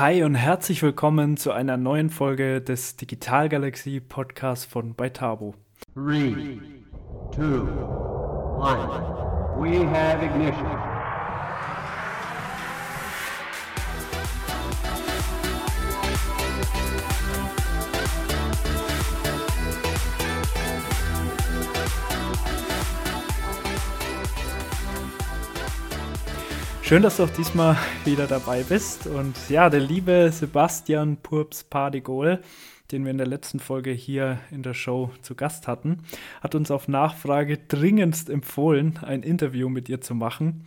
Hi und herzlich willkommen zu einer neuen Folge des Digital Galaxy Podcasts von Beitabo. 3, 2, 1, we have ignition. Schön, dass du auch diesmal wieder dabei bist. Und ja, der liebe Sebastian Purps Pardigol, den wir in der letzten Folge hier in der Show zu Gast hatten, hat uns auf Nachfrage dringendst empfohlen, ein Interview mit ihr zu machen.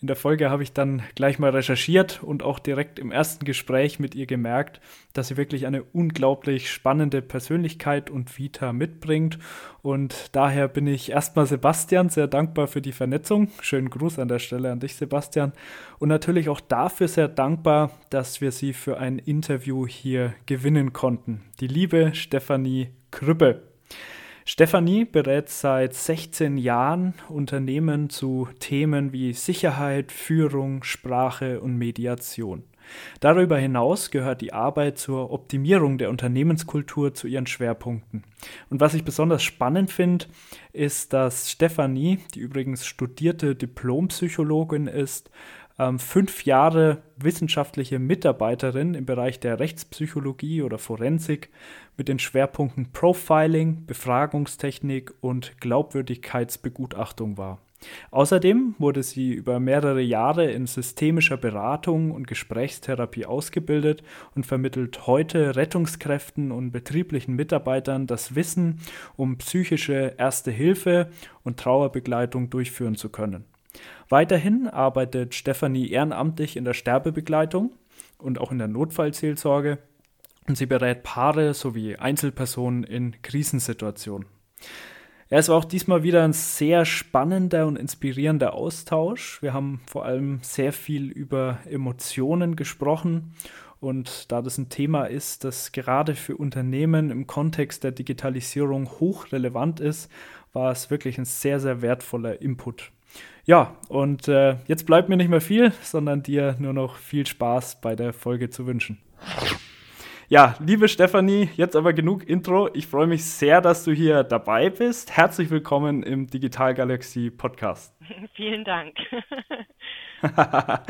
In der Folge habe ich dann gleich mal recherchiert und auch direkt im ersten Gespräch mit ihr gemerkt, dass sie wirklich eine unglaublich spannende Persönlichkeit und Vita mitbringt. Und daher bin ich erstmal Sebastian sehr dankbar für die Vernetzung. Schönen Gruß an der Stelle an dich, Sebastian. Und natürlich auch dafür sehr dankbar, dass wir sie für ein Interview hier gewinnen konnten. Die liebe Stefanie Krüppe. Stefanie berät seit 16 Jahren Unternehmen zu Themen wie Sicherheit, Führung, Sprache und Mediation. Darüber hinaus gehört die Arbeit zur Optimierung der Unternehmenskultur zu ihren Schwerpunkten. Und was ich besonders spannend finde, ist, dass Stefanie, die übrigens studierte Diplompsychologin ist, ähm, fünf Jahre wissenschaftliche Mitarbeiterin im Bereich der Rechtspsychologie oder Forensik mit den Schwerpunkten Profiling, Befragungstechnik und Glaubwürdigkeitsbegutachtung war. Außerdem wurde sie über mehrere Jahre in systemischer Beratung und Gesprächstherapie ausgebildet und vermittelt heute Rettungskräften und betrieblichen Mitarbeitern das Wissen, um psychische Erste Hilfe und Trauerbegleitung durchführen zu können. Weiterhin arbeitet Stefanie ehrenamtlich in der Sterbebegleitung und auch in der Notfallseelsorge und sie berät Paare sowie Einzelpersonen in Krisensituationen. Es war auch diesmal wieder ein sehr spannender und inspirierender Austausch. Wir haben vor allem sehr viel über Emotionen gesprochen und da das ein Thema ist, das gerade für Unternehmen im Kontext der Digitalisierung hochrelevant ist, war es wirklich ein sehr, sehr wertvoller Input. Ja, und äh, jetzt bleibt mir nicht mehr viel, sondern dir nur noch viel Spaß bei der Folge zu wünschen. Ja, liebe Stefanie, jetzt aber genug Intro. Ich freue mich sehr, dass du hier dabei bist. Herzlich willkommen im Digital Galaxy Podcast. Vielen Dank.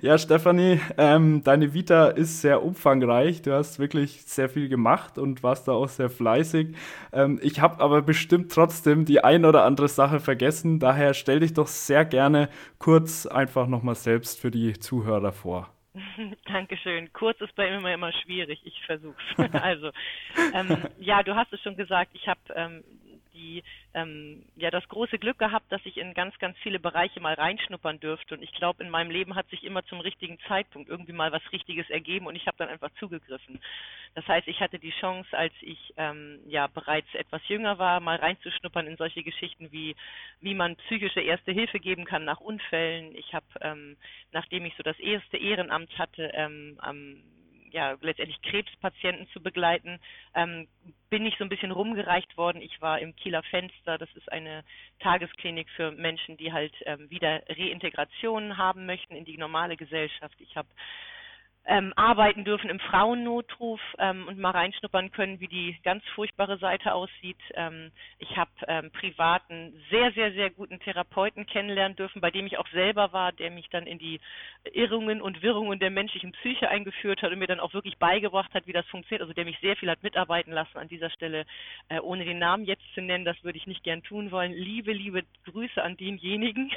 ja, Stefanie, ähm, deine Vita ist sehr umfangreich. Du hast wirklich sehr viel gemacht und warst da auch sehr fleißig. Ähm, ich habe aber bestimmt trotzdem die ein oder andere Sache vergessen. Daher stell dich doch sehr gerne kurz einfach nochmal selbst für die Zuhörer vor. Dankeschön. Kurz ist bei mir immer schwierig. Ich versuche Also, ähm, ja, du hast es schon gesagt. Ich habe ähm, die ähm, ja das große Glück gehabt, dass ich in ganz, ganz viele Bereiche mal reinschnuppern dürfte. Und ich glaube, in meinem Leben hat sich immer zum richtigen Zeitpunkt irgendwie mal was Richtiges ergeben und ich habe dann einfach zugegriffen. Das heißt, ich hatte die Chance, als ich ähm, ja bereits etwas jünger war, mal reinzuschnuppern in solche Geschichten wie wie man psychische Erste Hilfe geben kann nach Unfällen. Ich habe, ähm, nachdem ich so das erste Ehrenamt hatte, ähm, am ja, letztendlich Krebspatienten zu begleiten, ähm, bin ich so ein bisschen rumgereicht worden. Ich war im Kieler Fenster, das ist eine Tagesklinik für Menschen, die halt ähm, wieder Reintegration haben möchten in die normale Gesellschaft. Ich habe ähm, arbeiten dürfen im Frauennotruf ähm, und mal reinschnuppern können, wie die ganz furchtbare Seite aussieht. Ähm, ich habe ähm, privaten sehr, sehr, sehr guten Therapeuten kennenlernen dürfen, bei dem ich auch selber war, der mich dann in die Irrungen und Wirrungen der menschlichen Psyche eingeführt hat und mir dann auch wirklich beigebracht hat, wie das funktioniert. Also der mich sehr viel hat mitarbeiten lassen an dieser Stelle, äh, ohne den Namen jetzt zu nennen, das würde ich nicht gern tun wollen. Liebe, liebe Grüße an denjenigen,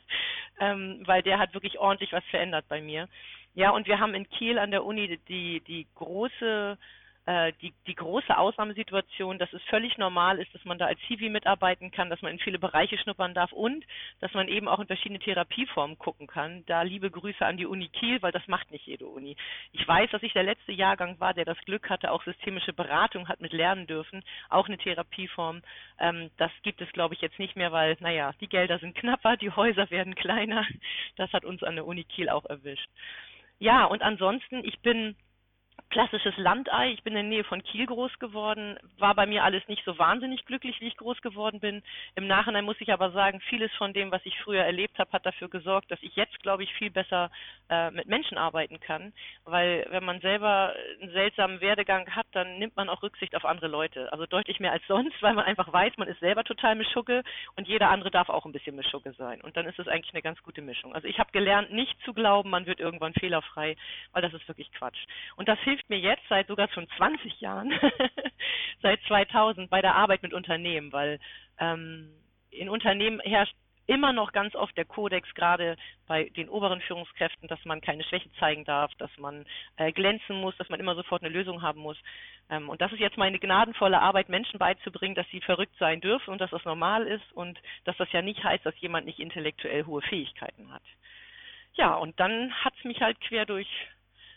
ähm, weil der hat wirklich ordentlich was verändert bei mir. Ja, und wir haben in Kiel an der Uni die, die große äh, die, die große Ausnahmesituation, dass es völlig normal ist, dass man da als Civi mitarbeiten kann, dass man in viele Bereiche schnuppern darf und dass man eben auch in verschiedene Therapieformen gucken kann. Da liebe Grüße an die Uni Kiel, weil das macht nicht jede Uni. Ich weiß, dass ich der letzte Jahrgang war, der das Glück hatte, auch systemische Beratung hat mit lernen dürfen, auch eine Therapieform. Ähm, das gibt es, glaube ich, jetzt nicht mehr, weil, naja, die Gelder sind knapper, die Häuser werden kleiner. Das hat uns an der Uni Kiel auch erwischt. Ja, und ansonsten, ich bin klassisches Landei. Ich bin in der Nähe von Kiel groß geworden. War bei mir alles nicht so wahnsinnig glücklich, wie ich groß geworden bin. Im Nachhinein muss ich aber sagen, vieles von dem, was ich früher erlebt habe, hat dafür gesorgt, dass ich jetzt, glaube ich, viel besser äh, mit Menschen arbeiten kann. Weil wenn man selber einen seltsamen Werdegang hat, dann nimmt man auch Rücksicht auf andere Leute. Also deutlich mehr als sonst, weil man einfach weiß, man ist selber total Mischugge und jeder andere darf auch ein bisschen Mischugge sein. Und dann ist es eigentlich eine ganz gute Mischung. Also ich habe gelernt, nicht zu glauben, man wird irgendwann fehlerfrei, weil das ist wirklich Quatsch. Und das hilft mir jetzt seit sogar schon 20 Jahren, seit 2000 bei der Arbeit mit Unternehmen, weil ähm, in Unternehmen herrscht immer noch ganz oft der Kodex, gerade bei den oberen Führungskräften, dass man keine Schwäche zeigen darf, dass man äh, glänzen muss, dass man immer sofort eine Lösung haben muss. Ähm, und das ist jetzt meine gnadenvolle Arbeit, Menschen beizubringen, dass sie verrückt sein dürfen und dass das normal ist und dass das ja nicht heißt, dass jemand nicht intellektuell hohe Fähigkeiten hat. Ja, und dann hat es mich halt quer durch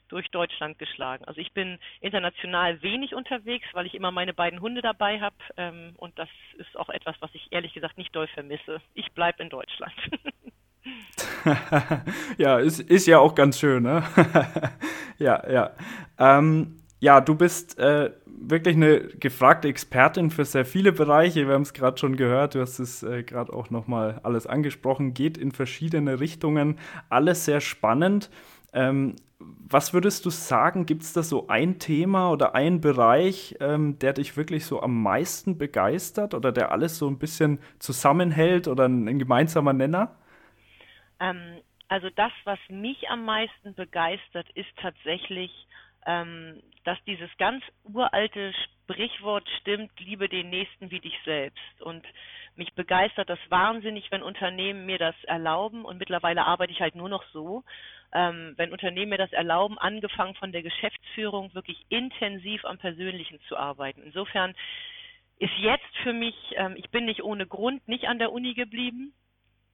durch Deutschland geschlagen. Also ich bin international wenig unterwegs, weil ich immer meine beiden Hunde dabei habe ähm, und das ist auch etwas, was ich ehrlich gesagt nicht doll vermisse. Ich bleibe in Deutschland. ja, ist, ist ja auch ganz schön, ne? ja, ja. Ähm, ja, du bist äh, wirklich eine gefragte Expertin für sehr viele Bereiche. Wir haben es gerade schon gehört, du hast es äh, gerade auch nochmal alles angesprochen, geht in verschiedene Richtungen, alles sehr spannend. Ähm, was würdest du sagen, gibt es da so ein Thema oder ein Bereich, ähm, der dich wirklich so am meisten begeistert oder der alles so ein bisschen zusammenhält oder ein, ein gemeinsamer Nenner? Ähm, also das, was mich am meisten begeistert, ist tatsächlich, ähm, dass dieses ganz uralte Sprichwort stimmt, liebe den Nächsten wie dich selbst. Und mich begeistert das wahnsinnig, wenn Unternehmen mir das erlauben und mittlerweile arbeite ich halt nur noch so, ähm, wenn Unternehmen mir das erlauben, angefangen von der Geschäftsführung wirklich intensiv am Persönlichen zu arbeiten. Insofern ist jetzt für mich, ähm, ich bin nicht ohne Grund nicht an der Uni geblieben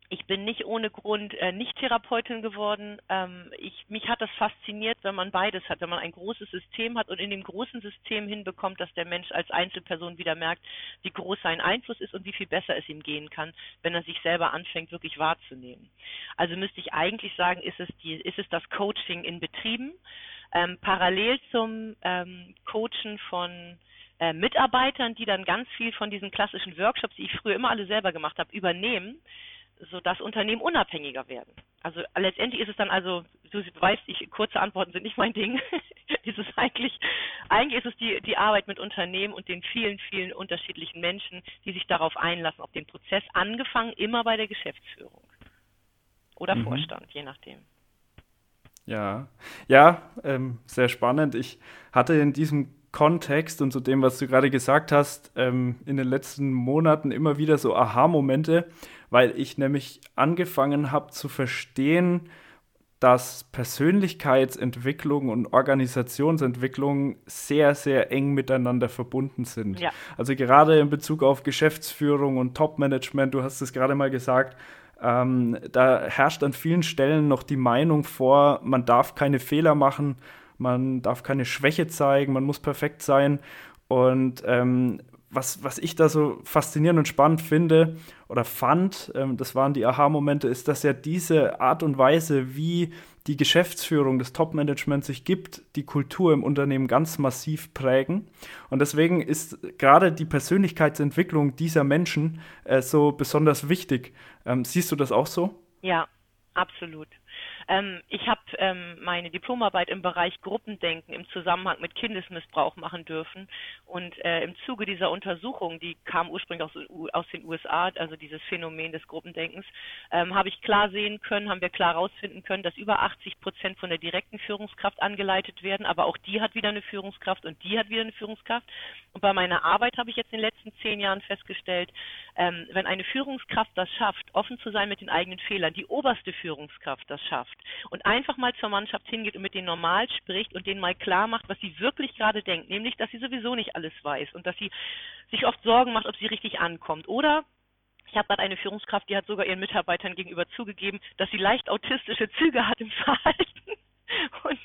ich bin nicht ohne Grund äh, nicht Therapeutin geworden. Ähm, ich, mich hat das fasziniert, wenn man beides hat, wenn man ein großes System hat und in dem großen System hinbekommt, dass der Mensch als Einzelperson wieder merkt, wie groß sein Einfluss ist und wie viel besser es ihm gehen kann, wenn er sich selber anfängt, wirklich wahrzunehmen. Also müsste ich eigentlich sagen, ist es, die, ist es das Coaching in Betrieben, ähm, parallel zum ähm, Coachen von äh, Mitarbeitern, die dann ganz viel von diesen klassischen Workshops, die ich früher immer alle selber gemacht habe, übernehmen sodass Unternehmen unabhängiger werden. Also letztendlich ist es dann also, du weißt, ich, kurze Antworten sind nicht mein Ding. ist es eigentlich, eigentlich ist es die, die Arbeit mit Unternehmen und den vielen, vielen unterschiedlichen Menschen, die sich darauf einlassen, auf den Prozess, angefangen immer bei der Geschäftsführung oder mhm. Vorstand, je nachdem. Ja, ja, ähm, sehr spannend. Ich hatte in diesem Kontext und zu dem, was du gerade gesagt hast, ähm, in den letzten Monaten immer wieder so Aha-Momente, weil ich nämlich angefangen habe zu verstehen, dass Persönlichkeitsentwicklung und Organisationsentwicklung sehr, sehr eng miteinander verbunden sind. Ja. Also gerade in Bezug auf Geschäftsführung und Top-Management, du hast es gerade mal gesagt, ähm, da herrscht an vielen Stellen noch die Meinung vor, man darf keine Fehler machen, man darf keine Schwäche zeigen, man muss perfekt sein. Und ähm, was, was ich da so faszinierend und spannend finde oder fand, ähm, das waren die Aha-Momente, ist, dass ja diese Art und Weise, wie die Geschäftsführung des Top-Managements sich gibt, die Kultur im Unternehmen ganz massiv prägen. Und deswegen ist gerade die Persönlichkeitsentwicklung dieser Menschen äh, so besonders wichtig. Ähm, siehst du das auch so? Ja, absolut. Ähm, ich habe ähm, meine Diplomarbeit im Bereich Gruppendenken im Zusammenhang mit Kindesmissbrauch machen dürfen. Und äh, im Zuge dieser Untersuchung, die kam ursprünglich aus, aus den USA, also dieses Phänomen des Gruppendenkens, ähm, habe ich klar sehen können, haben wir klar herausfinden können, dass über 80 Prozent von der direkten Führungskraft angeleitet werden, aber auch die hat wieder eine Führungskraft und die hat wieder eine Führungskraft. Und bei meiner Arbeit habe ich jetzt in den letzten zehn Jahren festgestellt, ähm, wenn eine Führungskraft das schafft, offen zu sein mit den eigenen Fehlern, die oberste Führungskraft das schafft, schafft und einfach mal zur Mannschaft hingeht und mit denen normal spricht und denen mal klar macht, was sie wirklich gerade denkt, nämlich, dass sie sowieso nicht alles weiß und dass sie sich oft Sorgen macht, ob sie richtig ankommt. Oder ich habe gerade eine Führungskraft, die hat sogar ihren Mitarbeitern gegenüber zugegeben, dass sie leicht autistische Züge hat im Verhalten. Und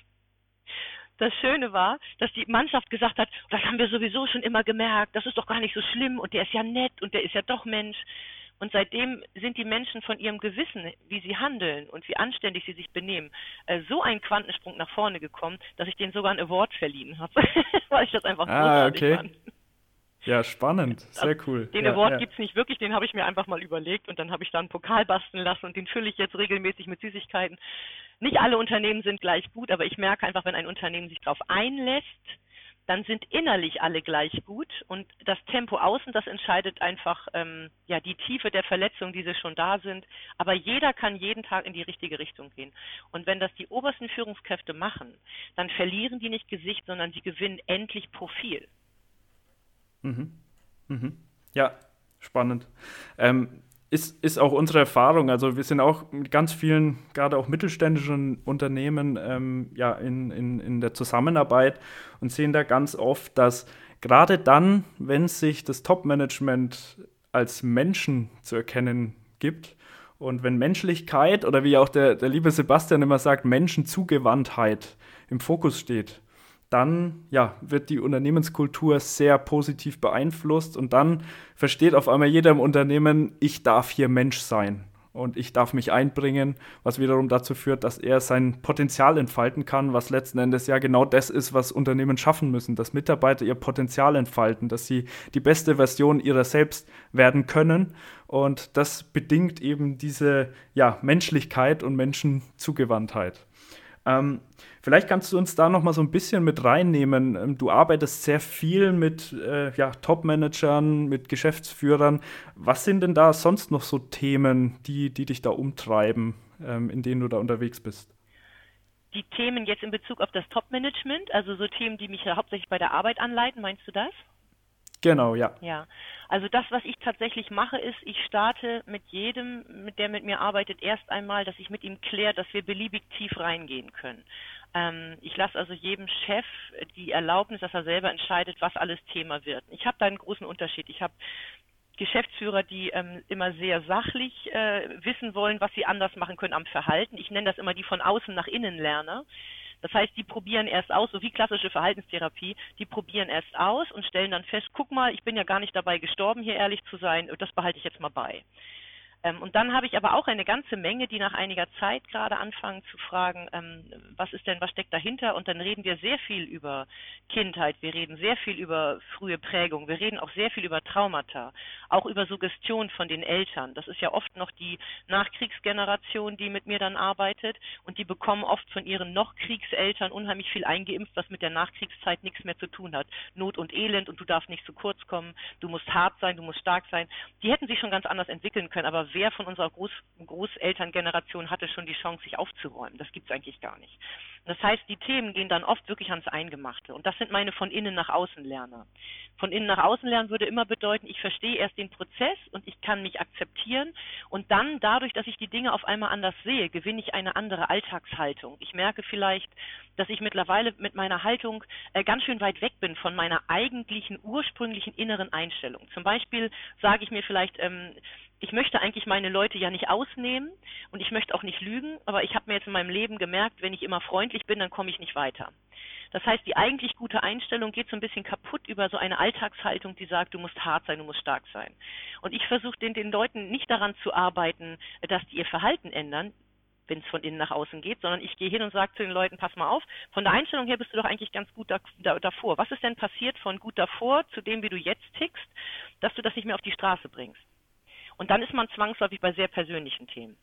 das Schöne war, dass die Mannschaft gesagt hat, das haben wir sowieso schon immer gemerkt, das ist doch gar nicht so schlimm und der ist ja nett und der ist ja doch Mensch. Und seitdem sind die Menschen von ihrem Gewissen, wie sie handeln und wie anständig sie sich benehmen, äh, so einen Quantensprung nach vorne gekommen, dass ich denen sogar einen Award verliehen habe, weil ich das einfach ah, okay. fand. Ja, spannend. Sehr cool. Den ja, Award ja. gibt es nicht wirklich, den habe ich mir einfach mal überlegt und dann habe ich da einen Pokal basteln lassen und den fülle ich jetzt regelmäßig mit Süßigkeiten. Nicht alle Unternehmen sind gleich gut, aber ich merke einfach, wenn ein Unternehmen sich darauf einlässt, dann sind innerlich alle gleich gut und das Tempo außen, das entscheidet einfach ähm, ja die Tiefe der Verletzungen, die schon da sind. Aber jeder kann jeden Tag in die richtige Richtung gehen. Und wenn das die obersten Führungskräfte machen, dann verlieren die nicht Gesicht, sondern sie gewinnen endlich Profil. Mhm. Mhm. Ja, spannend. Ähm, ist, ist auch unsere Erfahrung. Also wir sind auch mit ganz vielen, gerade auch mittelständischen Unternehmen ähm, ja, in, in, in der Zusammenarbeit und sehen da ganz oft, dass gerade dann, wenn sich das Top-Management als Menschen zu erkennen gibt und wenn Menschlichkeit oder wie auch der, der liebe Sebastian immer sagt, Menschenzugewandtheit im Fokus steht, dann ja, wird die Unternehmenskultur sehr positiv beeinflusst und dann versteht auf einmal jeder im Unternehmen, ich darf hier Mensch sein und ich darf mich einbringen, was wiederum dazu führt, dass er sein Potenzial entfalten kann, was letzten Endes ja genau das ist, was Unternehmen schaffen müssen, dass Mitarbeiter ihr Potenzial entfalten, dass sie die beste Version ihrer selbst werden können und das bedingt eben diese ja, Menschlichkeit und Menschenzugewandtheit. Ähm, vielleicht kannst du uns da noch mal so ein bisschen mit reinnehmen. Ähm, du arbeitest sehr viel mit äh, ja, Top-Managern, mit Geschäftsführern. Was sind denn da sonst noch so Themen, die, die dich da umtreiben, ähm, in denen du da unterwegs bist? Die Themen jetzt in Bezug auf das Top-Management, also so Themen, die mich hauptsächlich bei der Arbeit anleiten, meinst du das? Genau, ja. Ja, also das, was ich tatsächlich mache, ist, ich starte mit jedem, mit der mit mir arbeitet, erst einmal, dass ich mit ihm kläre, dass wir beliebig tief reingehen können. Ähm, ich lasse also jedem Chef die Erlaubnis, dass er selber entscheidet, was alles Thema wird. Ich habe da einen großen Unterschied. Ich habe Geschäftsführer, die ähm, immer sehr sachlich äh, wissen wollen, was sie anders machen können am Verhalten. Ich nenne das immer die von außen nach innen Lerner. Das heißt, die probieren erst aus, so wie klassische Verhaltenstherapie, die probieren erst aus und stellen dann fest, guck mal, ich bin ja gar nicht dabei gestorben, hier ehrlich zu sein, das behalte ich jetzt mal bei. Ähm, und dann habe ich aber auch eine ganze Menge, die nach einiger Zeit gerade anfangen zu fragen, ähm, was ist denn, was steckt dahinter? Und dann reden wir sehr viel über Kindheit, wir reden sehr viel über frühe Prägung, wir reden auch sehr viel über Traumata, auch über Suggestion von den Eltern. Das ist ja oft noch die Nachkriegsgeneration, die mit mir dann arbeitet und die bekommen oft von ihren noch Kriegseltern unheimlich viel eingeimpft, was mit der Nachkriegszeit nichts mehr zu tun hat. Not und Elend und du darfst nicht zu kurz kommen, du musst hart sein, du musst stark sein. Die hätten sich schon ganz anders entwickeln können, aber wer von unserer Groß Großelterngeneration hatte schon die Chance, sich aufzuräumen? Das gibt es eigentlich gar nicht. Das heißt, die Themen gehen dann oft wirklich ans Eingemachte. Und das sind meine von innen nach außen Lerner. Von innen nach außen lernen würde immer bedeuten, ich verstehe erst den Prozess und ich kann mich akzeptieren. Und dann, dadurch, dass ich die Dinge auf einmal anders sehe, gewinne ich eine andere Alltagshaltung. Ich merke vielleicht, dass ich mittlerweile mit meiner Haltung äh, ganz schön weit weg bin von meiner eigentlichen, ursprünglichen inneren Einstellung. Zum Beispiel sage ich mir vielleicht, ähm, ich möchte eigentlich meine Leute ja nicht ausnehmen und ich möchte auch nicht lügen, aber ich habe mir jetzt in meinem Leben gemerkt, wenn ich immer freundlich bin, dann komme ich nicht weiter. Das heißt, die eigentlich gute Einstellung geht so ein bisschen kaputt über so eine Alltagshaltung, die sagt, du musst hart sein, du musst stark sein. Und ich versuche den, den Leuten nicht daran zu arbeiten, dass die ihr Verhalten ändern, wenn es von innen nach außen geht, sondern ich gehe hin und sage zu den Leuten, pass mal auf, von der Einstellung her bist du doch eigentlich ganz gut da, da, davor. Was ist denn passiert von gut davor zu dem, wie du jetzt tickst, dass du das nicht mehr auf die Straße bringst? Und dann ist man zwangsläufig bei sehr persönlichen Themen.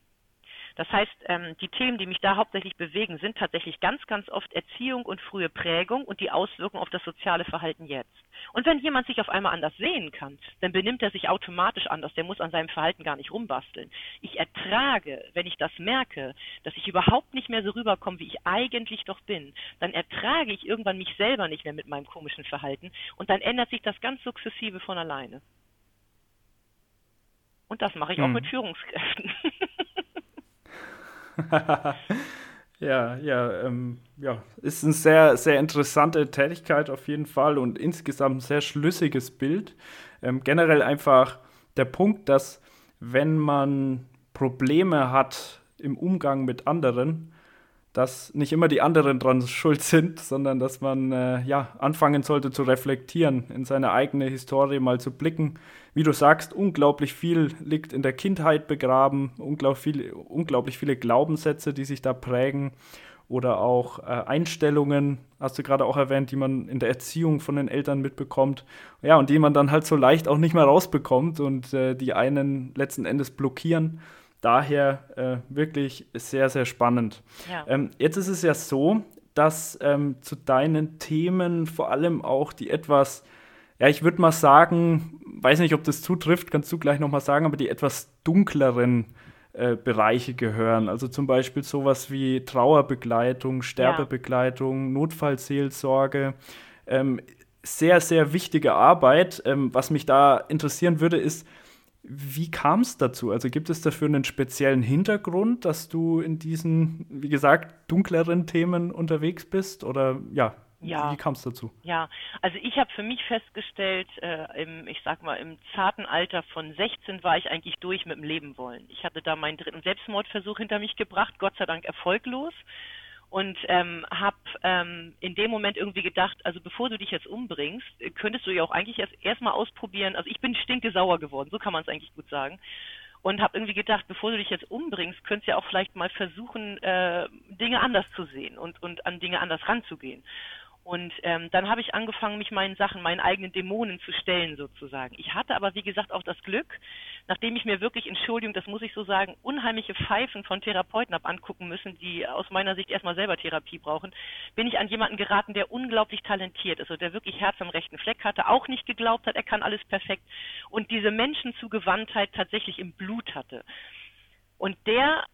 Das heißt, ähm, die Themen, die mich da hauptsächlich bewegen, sind tatsächlich ganz, ganz oft Erziehung und frühe Prägung und die Auswirkungen auf das soziale Verhalten jetzt. Und wenn jemand sich auf einmal anders sehen kann, dann benimmt er sich automatisch anders. Der muss an seinem Verhalten gar nicht rumbasteln. Ich ertrage, wenn ich das merke, dass ich überhaupt nicht mehr so rüberkomme, wie ich eigentlich doch bin, dann ertrage ich irgendwann mich selber nicht mehr mit meinem komischen Verhalten und dann ändert sich das ganz sukzessive von alleine. Und das mache ich hm. auch mit Führungskräften. ja, ja, ähm, ja, ist eine sehr, sehr interessante Tätigkeit auf jeden Fall und insgesamt ein sehr schlüssiges Bild. Ähm, generell einfach der Punkt, dass wenn man Probleme hat im Umgang mit anderen, dass nicht immer die anderen dran schuld sind, sondern dass man äh, ja anfangen sollte zu reflektieren, in seine eigene Historie mal zu blicken. Wie du sagst, unglaublich viel liegt in der Kindheit begraben, unglaublich viele, unglaublich viele Glaubenssätze, die sich da prägen oder auch äh, Einstellungen, hast du gerade auch erwähnt, die man in der Erziehung von den Eltern mitbekommt. Ja, und die man dann halt so leicht auch nicht mehr rausbekommt und äh, die einen letzten Endes blockieren. Daher äh, wirklich sehr, sehr spannend. Ja. Ähm, jetzt ist es ja so, dass ähm, zu deinen Themen vor allem auch die etwas, ja, ich würde mal sagen, weiß nicht, ob das zutrifft, kannst du gleich nochmal sagen, aber die etwas dunkleren äh, Bereiche gehören. Also zum Beispiel sowas wie Trauerbegleitung, Sterbebegleitung, ja. Notfallseelsorge. Ähm, sehr, sehr wichtige Arbeit. Ähm, was mich da interessieren würde, ist, wie kam es dazu? Also gibt es dafür einen speziellen Hintergrund, dass du in diesen, wie gesagt, dunkleren Themen unterwegs bist? Oder ja, ja. Wie kam es dazu? Ja, also ich habe für mich festgestellt, äh, im, ich sag mal, im zarten Alter von 16 war ich eigentlich durch mit dem Leben wollen. Ich hatte da meinen dritten Selbstmordversuch hinter mich gebracht, Gott sei Dank erfolglos. Und ähm, habe ähm, in dem Moment irgendwie gedacht, also bevor du dich jetzt umbringst, könntest du ja auch eigentlich erst erstmal ausprobieren. Also ich bin stinkesauer geworden, so kann man es eigentlich gut sagen und habe irgendwie gedacht, bevor du dich jetzt umbringst, könntest du ja auch vielleicht mal versuchen, äh, Dinge anders zu sehen und, und an Dinge anders ranzugehen. Und ähm, dann habe ich angefangen, mich meinen Sachen, meinen eigenen Dämonen zu stellen sozusagen. Ich hatte aber, wie gesagt, auch das Glück, nachdem ich mir wirklich, Entschuldigung, das muss ich so sagen, unheimliche Pfeifen von Therapeuten habe angucken müssen, die aus meiner Sicht erstmal selber Therapie brauchen, bin ich an jemanden geraten, der unglaublich talentiert ist, also der wirklich Herz am rechten Fleck hatte, auch nicht geglaubt hat, er kann alles perfekt und diese Menschenzugewandtheit tatsächlich im Blut hatte. Und der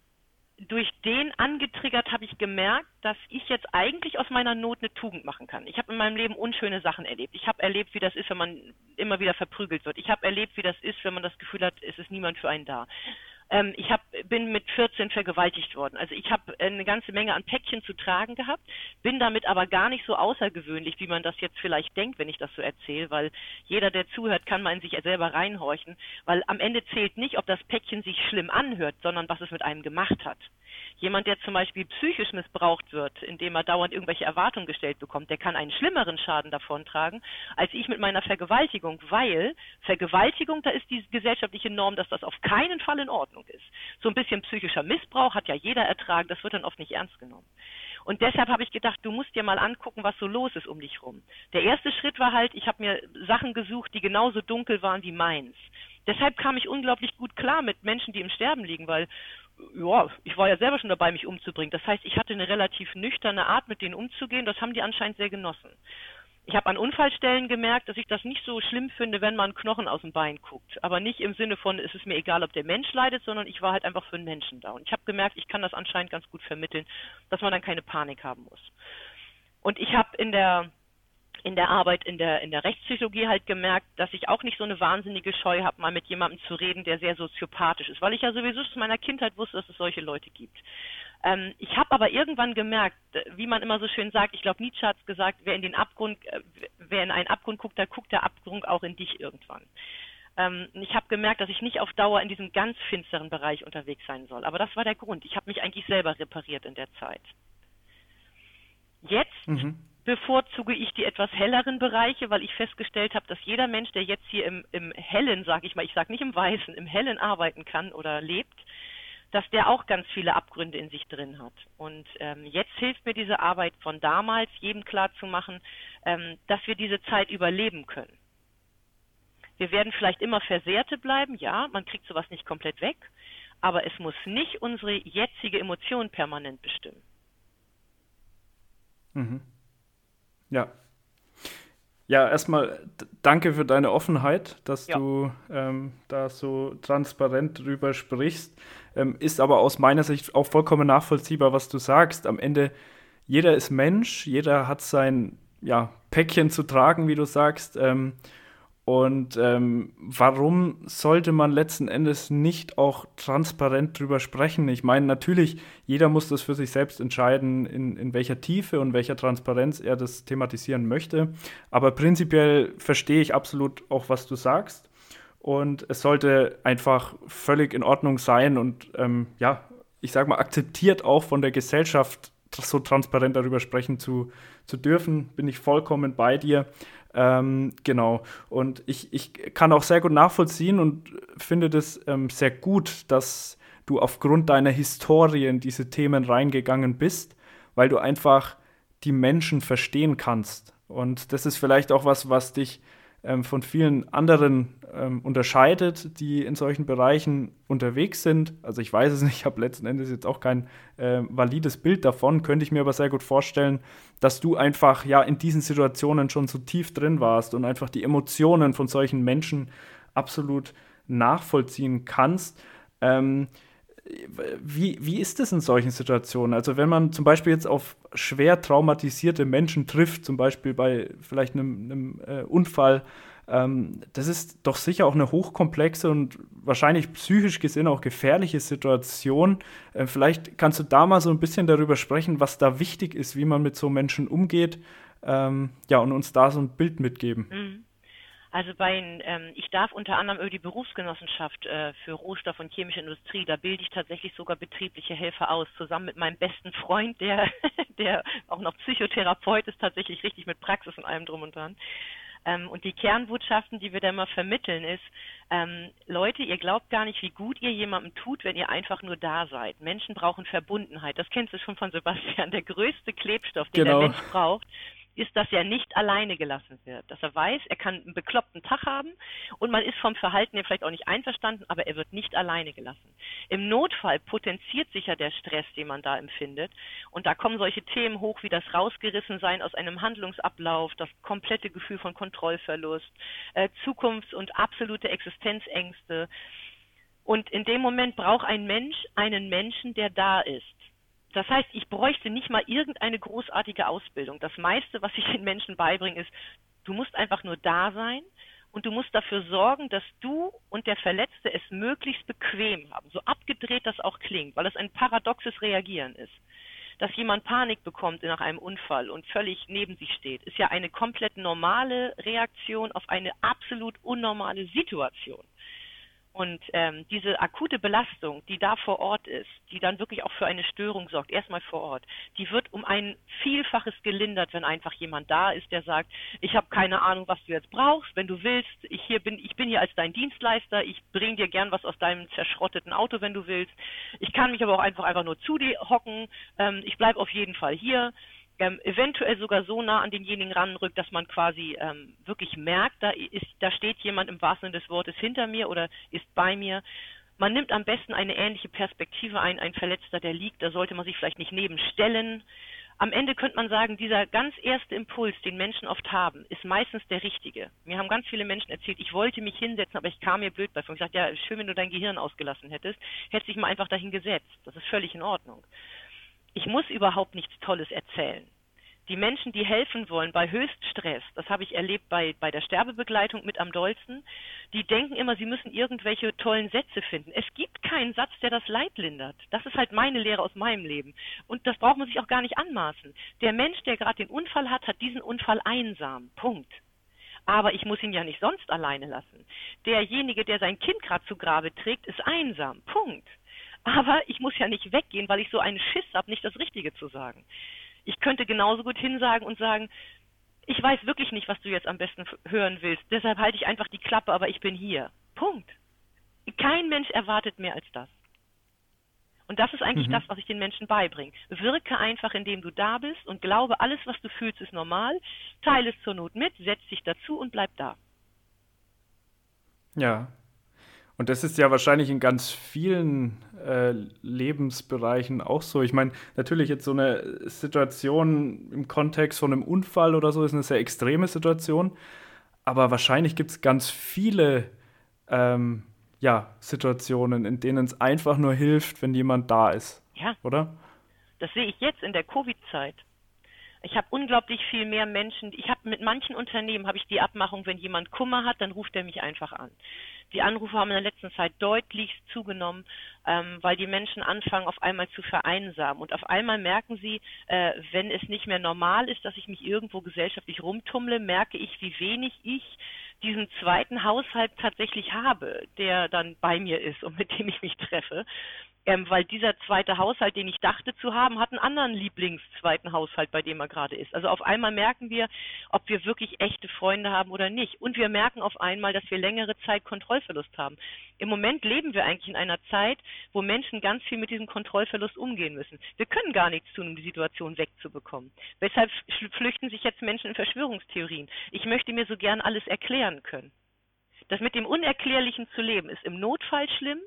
durch den angetriggert habe ich gemerkt, dass ich jetzt eigentlich aus meiner Not eine Tugend machen kann. Ich habe in meinem Leben unschöne Sachen erlebt. Ich habe erlebt, wie das ist, wenn man immer wieder verprügelt wird. Ich habe erlebt, wie das ist, wenn man das Gefühl hat, es ist niemand für einen da. Ähm, ich hab, bin mit 14 vergewaltigt worden. Also ich habe eine ganze Menge an Päckchen zu tragen gehabt, bin damit aber gar nicht so außergewöhnlich, wie man das jetzt vielleicht denkt, wenn ich das so erzähle, weil jeder, der zuhört, kann mal in sich selber reinhorchen, weil am Ende zählt nicht, ob das Päckchen sich schlimm anhört, sondern was es mit einem gemacht hat. Jemand, der zum Beispiel psychisch missbraucht wird, indem er dauernd irgendwelche Erwartungen gestellt bekommt, der kann einen schlimmeren Schaden davontragen, als ich mit meiner Vergewaltigung, weil Vergewaltigung, da ist die gesellschaftliche Norm, dass das auf keinen Fall in Ordnung ist. So ein bisschen psychischer Missbrauch hat ja jeder ertragen, das wird dann oft nicht ernst genommen. Und deshalb habe ich gedacht, du musst dir mal angucken, was so los ist um dich rum. Der erste Schritt war halt, ich habe mir Sachen gesucht, die genauso dunkel waren wie meins. Deshalb kam ich unglaublich gut klar mit Menschen, die im Sterben liegen, weil ja, ich war ja selber schon dabei, mich umzubringen. Das heißt, ich hatte eine relativ nüchterne Art, mit denen umzugehen. Das haben die anscheinend sehr genossen. Ich habe an Unfallstellen gemerkt, dass ich das nicht so schlimm finde, wenn man Knochen aus dem Bein guckt. Aber nicht im Sinne von, es ist mir egal, ob der Mensch leidet, sondern ich war halt einfach für einen Menschen da. Und ich habe gemerkt, ich kann das anscheinend ganz gut vermitteln, dass man dann keine Panik haben muss. Und ich habe in der in der Arbeit in der, in der Rechtspsychologie halt gemerkt, dass ich auch nicht so eine wahnsinnige Scheu habe, mal mit jemandem zu reden, der sehr soziopathisch ist, weil ich ja sowieso aus meiner Kindheit wusste, dass es solche Leute gibt. Ähm, ich habe aber irgendwann gemerkt, wie man immer so schön sagt, ich glaube Nietzsche hat es gesagt, wer in den Abgrund, äh, wer in einen Abgrund guckt, da guckt der Abgrund auch in dich irgendwann. Ähm, ich habe gemerkt, dass ich nicht auf Dauer in diesem ganz finsteren Bereich unterwegs sein soll. Aber das war der Grund. Ich habe mich eigentlich selber repariert in der Zeit. Jetzt mhm bevorzuge ich die etwas helleren Bereiche, weil ich festgestellt habe, dass jeder Mensch, der jetzt hier im, im hellen, sage ich mal, ich sage nicht im weißen, im hellen arbeiten kann oder lebt, dass der auch ganz viele Abgründe in sich drin hat. Und ähm, jetzt hilft mir diese Arbeit von damals, jedem klar zu machen, ähm, dass wir diese Zeit überleben können. Wir werden vielleicht immer Versehrte bleiben, ja, man kriegt sowas nicht komplett weg, aber es muss nicht unsere jetzige Emotion permanent bestimmen. Mhm. Ja. Ja, erstmal danke für deine Offenheit, dass ja. du ähm, da so transparent drüber sprichst. Ähm, ist aber aus meiner Sicht auch vollkommen nachvollziehbar, was du sagst. Am Ende, jeder ist Mensch, jeder hat sein ja, Päckchen zu tragen, wie du sagst. Ähm, und ähm, warum sollte man letzten Endes nicht auch transparent drüber sprechen? Ich meine, natürlich, jeder muss das für sich selbst entscheiden, in, in welcher Tiefe und welcher Transparenz er das thematisieren möchte. Aber prinzipiell verstehe ich absolut auch, was du sagst. Und es sollte einfach völlig in Ordnung sein und ähm, ja, ich sag mal, akzeptiert auch von der Gesellschaft so transparent darüber sprechen zu, zu dürfen, bin ich vollkommen bei dir. Ähm, genau. Und ich, ich kann auch sehr gut nachvollziehen und finde das ähm, sehr gut, dass du aufgrund deiner Historie in diese Themen reingegangen bist, weil du einfach die Menschen verstehen kannst. Und das ist vielleicht auch was, was dich ähm, von vielen anderen ähm, unterscheidet, die in solchen Bereichen unterwegs sind. Also ich weiß es nicht, ich habe letzten Endes jetzt auch kein äh, valides Bild davon, könnte ich mir aber sehr gut vorstellen, dass du einfach ja in diesen Situationen schon so tief drin warst und einfach die Emotionen von solchen Menschen absolut nachvollziehen kannst. Ähm, wie, wie ist es in solchen Situationen? Also wenn man zum Beispiel jetzt auf schwer traumatisierte Menschen trifft, zum Beispiel bei vielleicht einem, einem äh, Unfall, ähm, das ist doch sicher auch eine hochkomplexe und wahrscheinlich psychisch gesehen auch gefährliche Situation. Äh, vielleicht kannst du da mal so ein bisschen darüber sprechen, was da wichtig ist, wie man mit so Menschen umgeht, ähm, ja, und uns da so ein Bild mitgeben. Mhm. Also bei, ähm, ich darf unter anderem über die Berufsgenossenschaft äh, für Rohstoff und chemische Industrie, da bilde ich tatsächlich sogar betriebliche Helfer aus, zusammen mit meinem besten Freund, der, der auch noch Psychotherapeut ist, tatsächlich richtig mit Praxis und allem drum und dran. Ähm, und die Kernbotschaften, die wir da immer vermitteln, ist, ähm, Leute, ihr glaubt gar nicht, wie gut ihr jemandem tut, wenn ihr einfach nur da seid. Menschen brauchen Verbundenheit. Das kennst du schon von Sebastian. Der größte Klebstoff, den genau. der Mensch braucht, ist, dass er nicht alleine gelassen wird. Dass er weiß, er kann einen bekloppten Tag haben und man ist vom Verhalten her vielleicht auch nicht einverstanden, aber er wird nicht alleine gelassen. Im Notfall potenziert sich ja der Stress, den man da empfindet. Und da kommen solche Themen hoch wie das Rausgerissensein aus einem Handlungsablauf, das komplette Gefühl von Kontrollverlust, äh, Zukunfts- und absolute Existenzängste. Und in dem Moment braucht ein Mensch einen Menschen, der da ist das heißt, ich bräuchte nicht mal irgendeine großartige Ausbildung. Das meiste, was ich den Menschen beibringe, ist, du musst einfach nur da sein und du musst dafür sorgen, dass du und der Verletzte es möglichst bequem haben. So abgedreht das auch klingt, weil es ein paradoxes Reagieren ist. Dass jemand Panik bekommt nach einem Unfall und völlig neben sich steht, ist ja eine komplett normale Reaktion auf eine absolut unnormale Situation. Und ähm, diese akute Belastung, die da vor Ort ist, die dann wirklich auch für eine Störung sorgt, erstmal vor Ort, die wird um ein Vielfaches gelindert, wenn einfach jemand da ist, der sagt, ich habe keine Ahnung, was du jetzt brauchst, wenn du willst, ich hier bin, ich bin hier als dein Dienstleister, ich bringe dir gern was aus deinem zerschrotteten Auto, wenn du willst. Ich kann mich aber auch einfach einfach nur zu dir hocken, ähm, ich bleib auf jeden Fall hier ähm, eventuell sogar so nah an denjenigen ranrückt, dass man quasi ähm, wirklich merkt, da, ist, da steht jemand im wahrsten Sinne des Wortes hinter mir oder ist bei mir. Man nimmt am besten eine ähnliche Perspektive ein. Ein Verletzter, der liegt, da sollte man sich vielleicht nicht nebenstellen. Am Ende könnte man sagen, dieser ganz erste Impuls, den Menschen oft haben, ist meistens der richtige. Mir haben ganz viele Menschen erzählt, ich wollte mich hinsetzen, aber ich kam mir blöd bei. Ich sagte, ja, schön, wenn du dein Gehirn ausgelassen hättest, hättest dich mal einfach dahin gesetzt. Das ist völlig in Ordnung ich muss überhaupt nichts Tolles erzählen. Die Menschen, die helfen wollen bei Höchststress, das habe ich erlebt bei, bei der Sterbebegleitung mit am dollsten, die denken immer, sie müssen irgendwelche tollen Sätze finden. Es gibt keinen Satz, der das Leid lindert. Das ist halt meine Lehre aus meinem Leben. Und das braucht man sich auch gar nicht anmaßen. Der Mensch, der gerade den Unfall hat, hat diesen Unfall einsam. Punkt. Aber ich muss ihn ja nicht sonst alleine lassen. Derjenige, der sein Kind gerade zu Grabe trägt, ist einsam. Punkt. Aber ich muss ja nicht weggehen, weil ich so einen Schiss habe, nicht das Richtige zu sagen. Ich könnte genauso gut hinsagen und sagen, ich weiß wirklich nicht, was du jetzt am besten hören willst. Deshalb halte ich einfach die Klappe, aber ich bin hier. Punkt. Kein Mensch erwartet mehr als das. Und das ist eigentlich mhm. das, was ich den Menschen beibringe. Wirke einfach, indem du da bist und glaube, alles, was du fühlst, ist normal. Teile es zur Not mit, setz dich dazu und bleib da. Ja, und das ist ja wahrscheinlich in ganz vielen äh, Lebensbereichen auch so. Ich meine, natürlich jetzt so eine Situation im Kontext von einem Unfall oder so ist eine sehr extreme Situation. Aber wahrscheinlich gibt es ganz viele ähm, ja, Situationen, in denen es einfach nur hilft, wenn jemand da ist. Ja. Oder? Das sehe ich jetzt in der Covid-Zeit. Ich habe unglaublich viel mehr Menschen. Ich habe mit manchen Unternehmen habe ich die Abmachung, wenn jemand Kummer hat, dann ruft er mich einfach an. Die Anrufe haben in der letzten Zeit deutlich zugenommen, ähm, weil die Menschen anfangen, auf einmal zu vereinsamen. Und auf einmal merken sie, äh, wenn es nicht mehr normal ist, dass ich mich irgendwo gesellschaftlich rumtummle, merke ich, wie wenig ich diesen zweiten Haushalt tatsächlich habe, der dann bei mir ist und mit dem ich mich treffe. ähm, weil dieser zweite Haushalt, den ich dachte zu haben, hat einen anderen Lieblingszweiten Haushalt, bei dem er gerade ist. Also auf einmal merken wir, ob wir wirklich echte Freunde haben oder nicht. Und wir merken auf einmal, dass wir längere Zeit Kontrollverlust haben. Im Moment leben wir eigentlich in einer Zeit, wo Menschen ganz viel mit diesem Kontrollverlust umgehen müssen. Wir können gar nichts tun, um die Situation wegzubekommen. Weshalb flüchten sich jetzt Menschen in Verschwörungstheorien. Ich möchte mir so gern alles erklären können. Das mit dem Unerklärlichen zu leben ist im Notfall schlimm,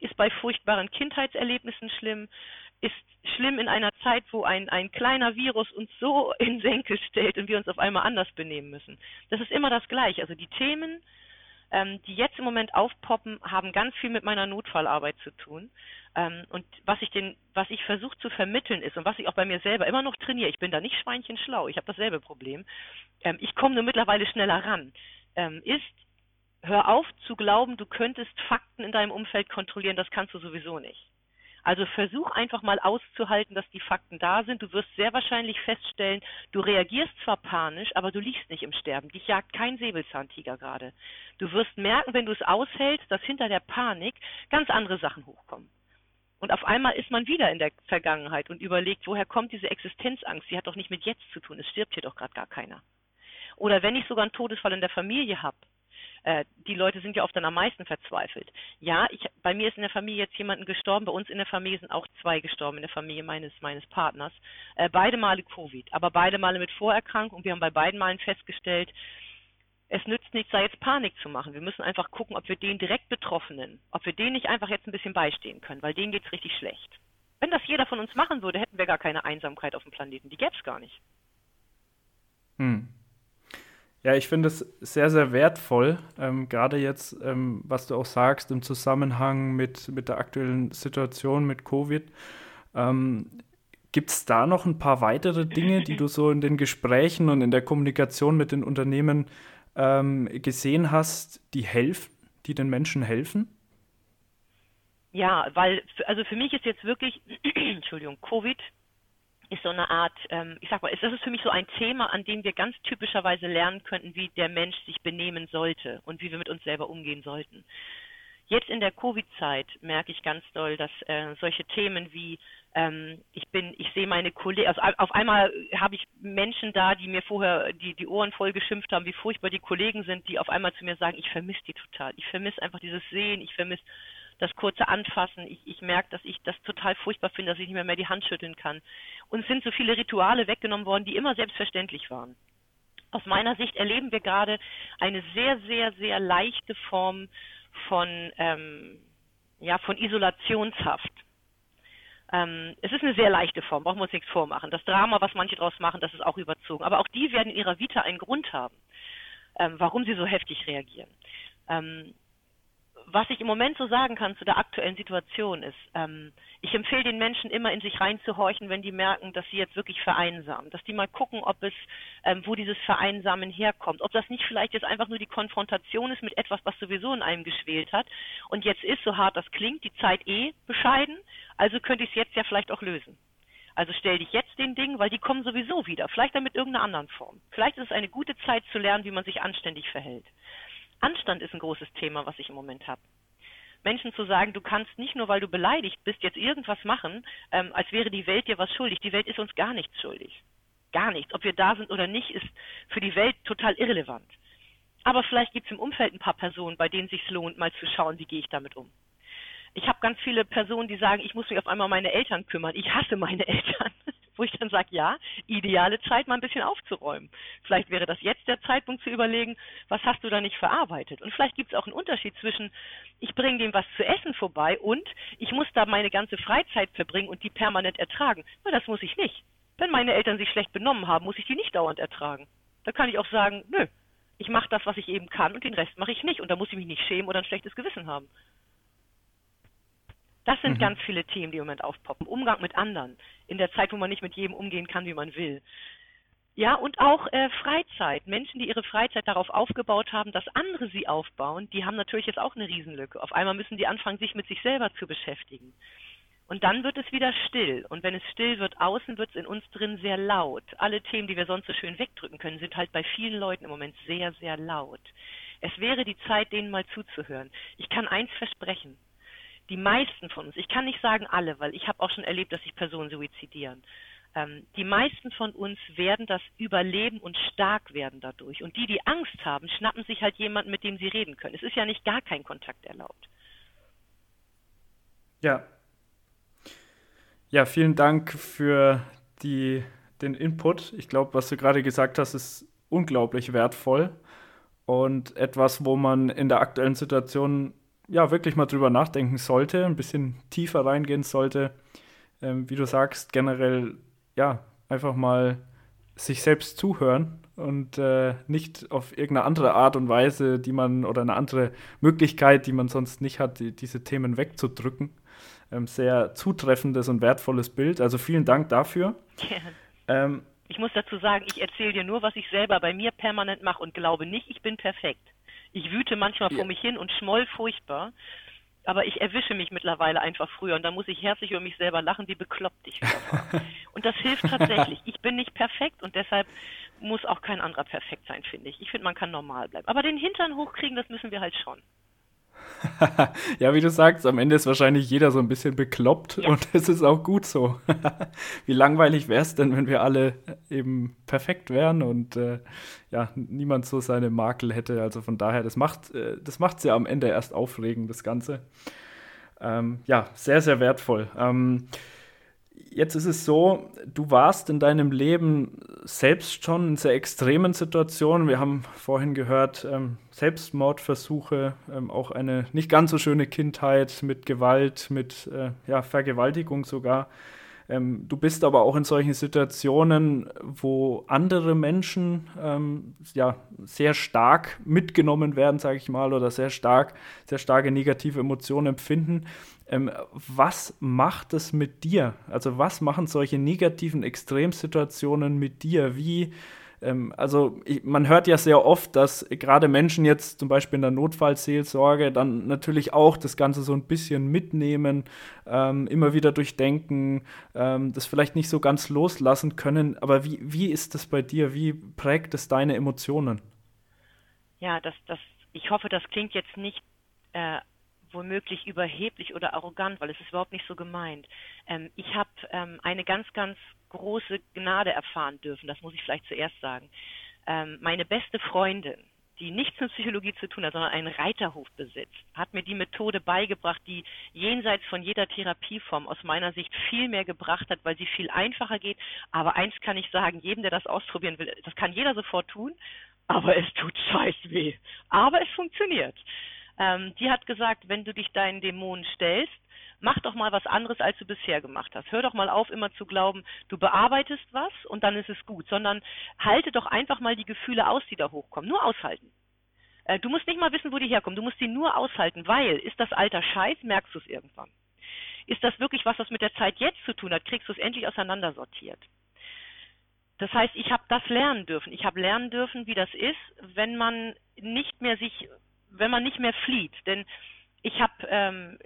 ist bei furchtbaren Kindheitserlebnissen schlimm, ist schlimm in einer Zeit, wo ein, ein kleiner Virus uns so in Senkel stellt und wir uns auf einmal anders benehmen müssen. Das ist immer das Gleiche. Also die Themen, ähm, die jetzt im Moment aufpoppen, haben ganz viel mit meiner Notfallarbeit zu tun. Ähm, und was ich ich versuche zu vermitteln ist und was ich auch bei mir selber immer noch trainiere, ich bin da nicht schweinchenschlau, ich habe dasselbe Problem, ähm, ich komme nur mittlerweile schneller ran, ähm, ist hör auf zu glauben, du könntest Fakten in deinem Umfeld kontrollieren, das kannst du sowieso nicht. Also versuch einfach mal auszuhalten, dass die Fakten da sind. Du wirst sehr wahrscheinlich feststellen, du reagierst zwar panisch, aber du liegst nicht im Sterben. Dich jagt kein Säbelzahntiger gerade. Du wirst merken, wenn du es aushältst, dass hinter der Panik ganz andere Sachen hochkommen. Und auf einmal ist man wieder in der Vergangenheit und überlegt, woher kommt diese Existenzangst? Die hat doch nicht mit jetzt zu tun. Es stirbt hier doch gerade gar keiner. Oder wenn ich sogar einen Todesfall in der Familie habe, äh, die Leute sind ja oft dann am meisten verzweifelt. Ja, ich, bei mir ist in der Familie jetzt jemand gestorben, bei uns in der Familie sind auch zwei gestorben, in der Familie meines, meines Partners. Äh, beide Male Covid, aber beide Male mit Vorerkrankung und wir haben bei beiden Malen festgestellt, es nützt nichts, da jetzt Panik zu machen. Wir müssen einfach gucken, ob wir den direkt Betroffenen, ob wir denen nicht einfach jetzt ein bisschen beistehen können, weil denen geht's richtig schlecht. Wenn das jeder von uns machen würde, hätten wir gar keine Einsamkeit auf dem Planeten. Die gäbe es gar nicht. Hm. Ja, ich finde es sehr, sehr wertvoll, ähm, gerade jetzt, ähm, was du auch sagst im Zusammenhang mit, mit der aktuellen Situation mit Covid. Ähm, Gibt es da noch ein paar weitere Dinge, die du so in den Gesprächen und in der Kommunikation mit den Unternehmen ähm, gesehen hast, die helfen, die den Menschen helfen? Ja, weil, also für mich ist jetzt wirklich, Entschuldigung, Covid ist so eine Art, ähm, ich sag mal, das ist für mich so ein Thema, an dem wir ganz typischerweise lernen könnten, wie der Mensch sich benehmen sollte und wie wir mit uns selber umgehen sollten. Jetzt in der Covid-Zeit merke ich ganz doll, dass äh, solche Themen wie ähm, ich bin, ich sehe meine Kollegen, also auf einmal habe ich Menschen da, die mir vorher die, die Ohren voll geschimpft haben, wie furchtbar die Kollegen sind, die auf einmal zu mir sagen, ich vermisse die total. Ich vermisse einfach dieses Sehen, ich vermisse das kurze Anfassen. Ich, ich merke, dass ich das total furchtbar finde, dass ich nicht mehr, mehr die Hand schütteln kann. Und es sind so viele Rituale weggenommen worden, die immer selbstverständlich waren. Aus meiner Sicht erleben wir gerade eine sehr, sehr, sehr leichte Form von, ähm, ja, von Isolationshaft. Ähm, es ist eine sehr leichte Form, brauchen wir uns nichts vormachen. Das Drama, was manche daraus machen, das ist auch überzogen. Aber auch die werden in ihrer Vita einen Grund haben, ähm, warum sie so heftig reagieren. Ähm, was ich im Moment so sagen kann zu der aktuellen Situation ist, ähm, ich empfehle den Menschen immer in sich reinzuhorchen, wenn die merken, dass sie jetzt wirklich vereinsamen, dass die mal gucken, ob es, ähm, wo dieses Vereinsamen herkommt, ob das nicht vielleicht jetzt einfach nur die Konfrontation ist mit etwas, was sowieso in einem geschwelt hat und jetzt ist, so hart das klingt, die Zeit eh bescheiden, also könnte ich es jetzt ja vielleicht auch lösen. Also stell dich jetzt den Dingen, weil die kommen sowieso wieder, vielleicht dann mit irgendeiner anderen Form. Vielleicht ist es eine gute Zeit zu lernen, wie man sich anständig verhält. Anstand ist ein großes Thema, was ich im Moment habe. Menschen zu sagen, du kannst nicht nur, weil du beleidigt bist, jetzt irgendwas machen, ähm, als wäre die Welt dir was schuldig. Die Welt ist uns gar nichts schuldig. Gar nichts. Ob wir da sind oder nicht, ist für die Welt total irrelevant. Aber vielleicht gibt es im Umfeld ein paar Personen, bei denen es sich lohnt, mal zu schauen, wie gehe ich damit um. Ich habe ganz viele Personen, die sagen, ich muss mich auf einmal um meine Eltern kümmern. Ich hasse meine Eltern wo ich dann sage, ja, ideale Zeit, mal ein bisschen aufzuräumen. Vielleicht wäre das jetzt der Zeitpunkt zu überlegen, was hast du da nicht verarbeitet? Und vielleicht gibt es auch einen Unterschied zwischen, ich bringe dem was zu essen vorbei und ich muss da meine ganze Freizeit verbringen und die permanent ertragen. Na, das muss ich nicht. Wenn meine Eltern sich schlecht benommen haben, muss ich die nicht dauernd ertragen. Da kann ich auch sagen, nö, ich mache das, was ich eben kann und den Rest mache ich nicht. Und da muss ich mich nicht schämen oder ein schlechtes Gewissen haben. Das sind mhm. ganz viele Themen, die im Moment aufpoppen. Umgang mit anderen. In der Zeit, wo man nicht mit jedem umgehen kann, wie man will. Ja, und auch äh, Freizeit. Menschen, die ihre Freizeit darauf aufgebaut haben, dass andere sie aufbauen, die haben natürlich jetzt auch eine Riesenlücke. Auf einmal müssen die anfangen, sich mit sich selber zu beschäftigen. Und dann wird es wieder still. Und wenn es still wird außen, wird es in uns drin sehr laut. Alle Themen, die wir sonst so schön wegdrücken können, sind halt bei vielen Leuten im Moment sehr, sehr laut. Es wäre die Zeit, denen mal zuzuhören. Ich kann eins versprechen die meisten von uns, ich kann nicht sagen alle, weil ich habe auch schon erlebt, dass sich Personen suizidieren. Ähm, die meisten von uns werden das überleben und stark werden dadurch. Und die, die Angst haben, schnappen sich halt jemanden, mit dem sie reden können. Es ist ja nicht gar kein Kontakt erlaubt. Ja. Ja, vielen Dank für die, den Input. Ich glaube, was du gerade gesagt hast, ist unglaublich wertvoll und etwas, wo man in der aktuellen Situation ja wirklich mal drüber nachdenken sollte, ein bisschen tiefer reingehen sollte. Ähm, wie du sagst, generell ja einfach mal sich selbst zuhören und äh, nicht auf irgendeine andere Art und Weise, die man oder eine andere Möglichkeit, die man sonst nicht hat, die, diese Themen wegzudrücken. Ähm, sehr zutreffendes und wertvolles Bild. Also vielen Dank dafür. Ähm, ich muss dazu sagen, ich erzähle dir nur, was ich selber bei mir permanent mache und glaube nicht, ich bin perfekt. Ich wüte manchmal vor mich hin und schmoll furchtbar. Aber ich erwische mich mittlerweile einfach früher und dann muss ich herzlich über mich selber lachen, wie bekloppt ich wieder war. und das hilft tatsächlich. Ich bin nicht perfekt und deshalb muss auch kein anderer perfekt sein, finde ich. Ich finde, man kann normal bleiben. Aber den Hintern hochkriegen, das müssen wir halt schon. ja, wie du sagst, am Ende ist wahrscheinlich jeder so ein bisschen bekloppt ja. und es ist auch gut so. wie langweilig wäre es denn, wenn wir alle eben perfekt wären und äh, ja, niemand so seine Makel hätte. Also von daher, das macht äh, das macht's ja am Ende erst aufregend, das Ganze. Ähm, ja, sehr, sehr wertvoll. Ähm, Jetzt ist es so, du warst in deinem Leben selbst schon in sehr extremen Situationen. Wir haben vorhin gehört, ähm, Selbstmordversuche, ähm, auch eine nicht ganz so schöne Kindheit mit Gewalt, mit äh, ja, Vergewaltigung sogar. Ähm, du bist aber auch in solchen Situationen, wo andere Menschen ähm, ja, sehr stark mitgenommen werden, sage ich mal, oder sehr stark, sehr starke negative Emotionen empfinden. Ähm, was macht es mit dir? Also was machen solche negativen Extremsituationen mit dir? Wie ähm, also ich, man hört ja sehr oft, dass gerade Menschen jetzt zum Beispiel in der Notfallseelsorge dann natürlich auch das Ganze so ein bisschen mitnehmen, ähm, immer wieder durchdenken, ähm, das vielleicht nicht so ganz loslassen können. Aber wie, wie ist das bei dir? Wie prägt es deine Emotionen? Ja, das, das, ich hoffe, das klingt jetzt nicht äh, womöglich überheblich oder arrogant, weil es ist überhaupt nicht so gemeint. Ähm, ich habe ähm, eine ganz, ganz große Gnade erfahren dürfen, das muss ich vielleicht zuerst sagen. Ähm, meine beste Freundin, die nichts mit Psychologie zu tun hat, sondern einen Reiterhof besitzt, hat mir die Methode beigebracht, die jenseits von jeder Therapieform aus meiner Sicht viel mehr gebracht hat, weil sie viel einfacher geht. Aber eins kann ich sagen, jedem, der das ausprobieren will, das kann jeder sofort tun, aber es tut scheiß weh. Aber es funktioniert. Ähm, die hat gesagt, wenn du dich deinen Dämonen stellst, mach doch mal was anderes, als du bisher gemacht hast. Hör doch mal auf, immer zu glauben, du bearbeitest was und dann ist es gut, sondern halte doch einfach mal die Gefühle aus, die da hochkommen. Nur aushalten. Äh, du musst nicht mal wissen, wo die herkommen. Du musst sie nur aushalten, weil ist das alter Scheiß, merkst du es irgendwann. Ist das wirklich was, was mit der Zeit jetzt zu tun hat, kriegst du es endlich auseinandersortiert. Das heißt, ich habe das lernen dürfen. Ich habe lernen dürfen, wie das ist, wenn man nicht mehr sich wenn man nicht mehr flieht. Denn ich habe ähm,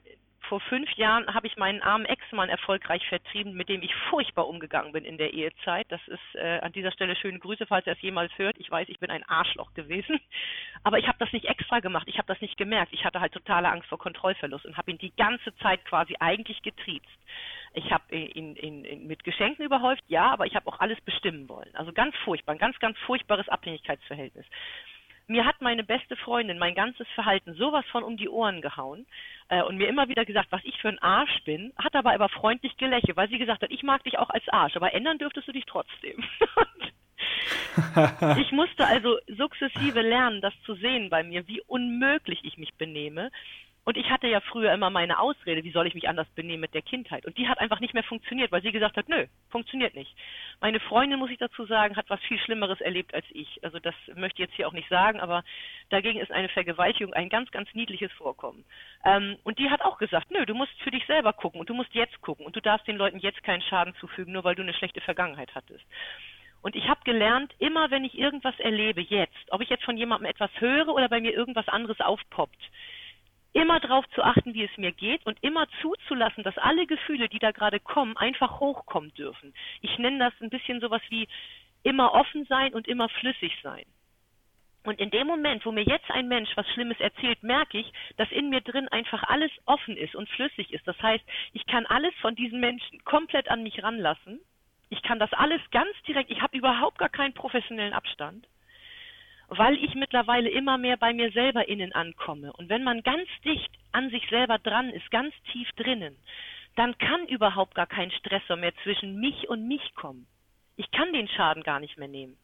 vor fünf Jahren habe ich meinen armen Ex-Mann erfolgreich vertrieben, mit dem ich furchtbar umgegangen bin in der Ehezeit. Das ist äh, an dieser Stelle schöne Grüße, falls er es jemals hört. Ich weiß, ich bin ein Arschloch gewesen, aber ich habe das nicht extra gemacht. Ich habe das nicht gemerkt. Ich hatte halt totale Angst vor Kontrollverlust und habe ihn die ganze Zeit quasi eigentlich getriezt. Ich habe ihn, ihn, ihn, mit Geschenken überhäuft, ja, aber ich habe auch alles bestimmen wollen. Also ganz furchtbar, ein ganz, ganz furchtbares Abhängigkeitsverhältnis. Mir hat meine beste Freundin mein ganzes Verhalten sowas von um die Ohren gehauen äh, und mir immer wieder gesagt, was ich für ein Arsch bin, hat dabei aber freundlich gelächelt, weil sie gesagt hat, ich mag dich auch als Arsch, aber ändern dürftest du dich trotzdem. ich musste also sukzessive lernen, das zu sehen bei mir, wie unmöglich ich mich benehme und ich hatte ja früher immer meine Ausrede, wie soll ich mich anders benehmen mit der Kindheit? Und die hat einfach nicht mehr funktioniert, weil sie gesagt hat, nö, funktioniert nicht. Meine Freundin, muss ich dazu sagen, hat was viel Schlimmeres erlebt als ich. Also das möchte ich jetzt hier auch nicht sagen, aber dagegen ist eine Vergewaltigung ein ganz, ganz niedliches Vorkommen. Ähm, und die hat auch gesagt, nö, du musst für dich selber gucken und du musst jetzt gucken und du darfst den Leuten jetzt keinen Schaden zufügen, nur weil du eine schlechte Vergangenheit hattest. Und ich habe gelernt, immer wenn ich irgendwas erlebe, jetzt, ob ich jetzt von jemandem etwas höre oder bei mir irgendwas anderes aufpoppt, immer darauf zu achten, wie es mir geht und immer zuzulassen, dass alle Gefühle, die da gerade kommen, einfach hochkommen dürfen. Ich nenne das ein bisschen sowas wie immer offen sein und immer flüssig sein. Und in dem Moment, wo mir jetzt ein Mensch was Schlimmes erzählt, merke ich, dass in mir drin einfach alles offen ist und flüssig ist. Das heißt, ich kann alles von diesen Menschen komplett an mich ranlassen. Ich kann das alles ganz direkt, ich habe überhaupt gar keinen professionellen Abstand, weil ich mittlerweile immer mehr bei mir selber innen ankomme. Und wenn man ganz dicht an sich selber dran ist, ganz tief drinnen, dann kann überhaupt gar kein Stressor mehr zwischen mich und mich kommen. Ich kann den Schaden gar nicht mehr nehmen.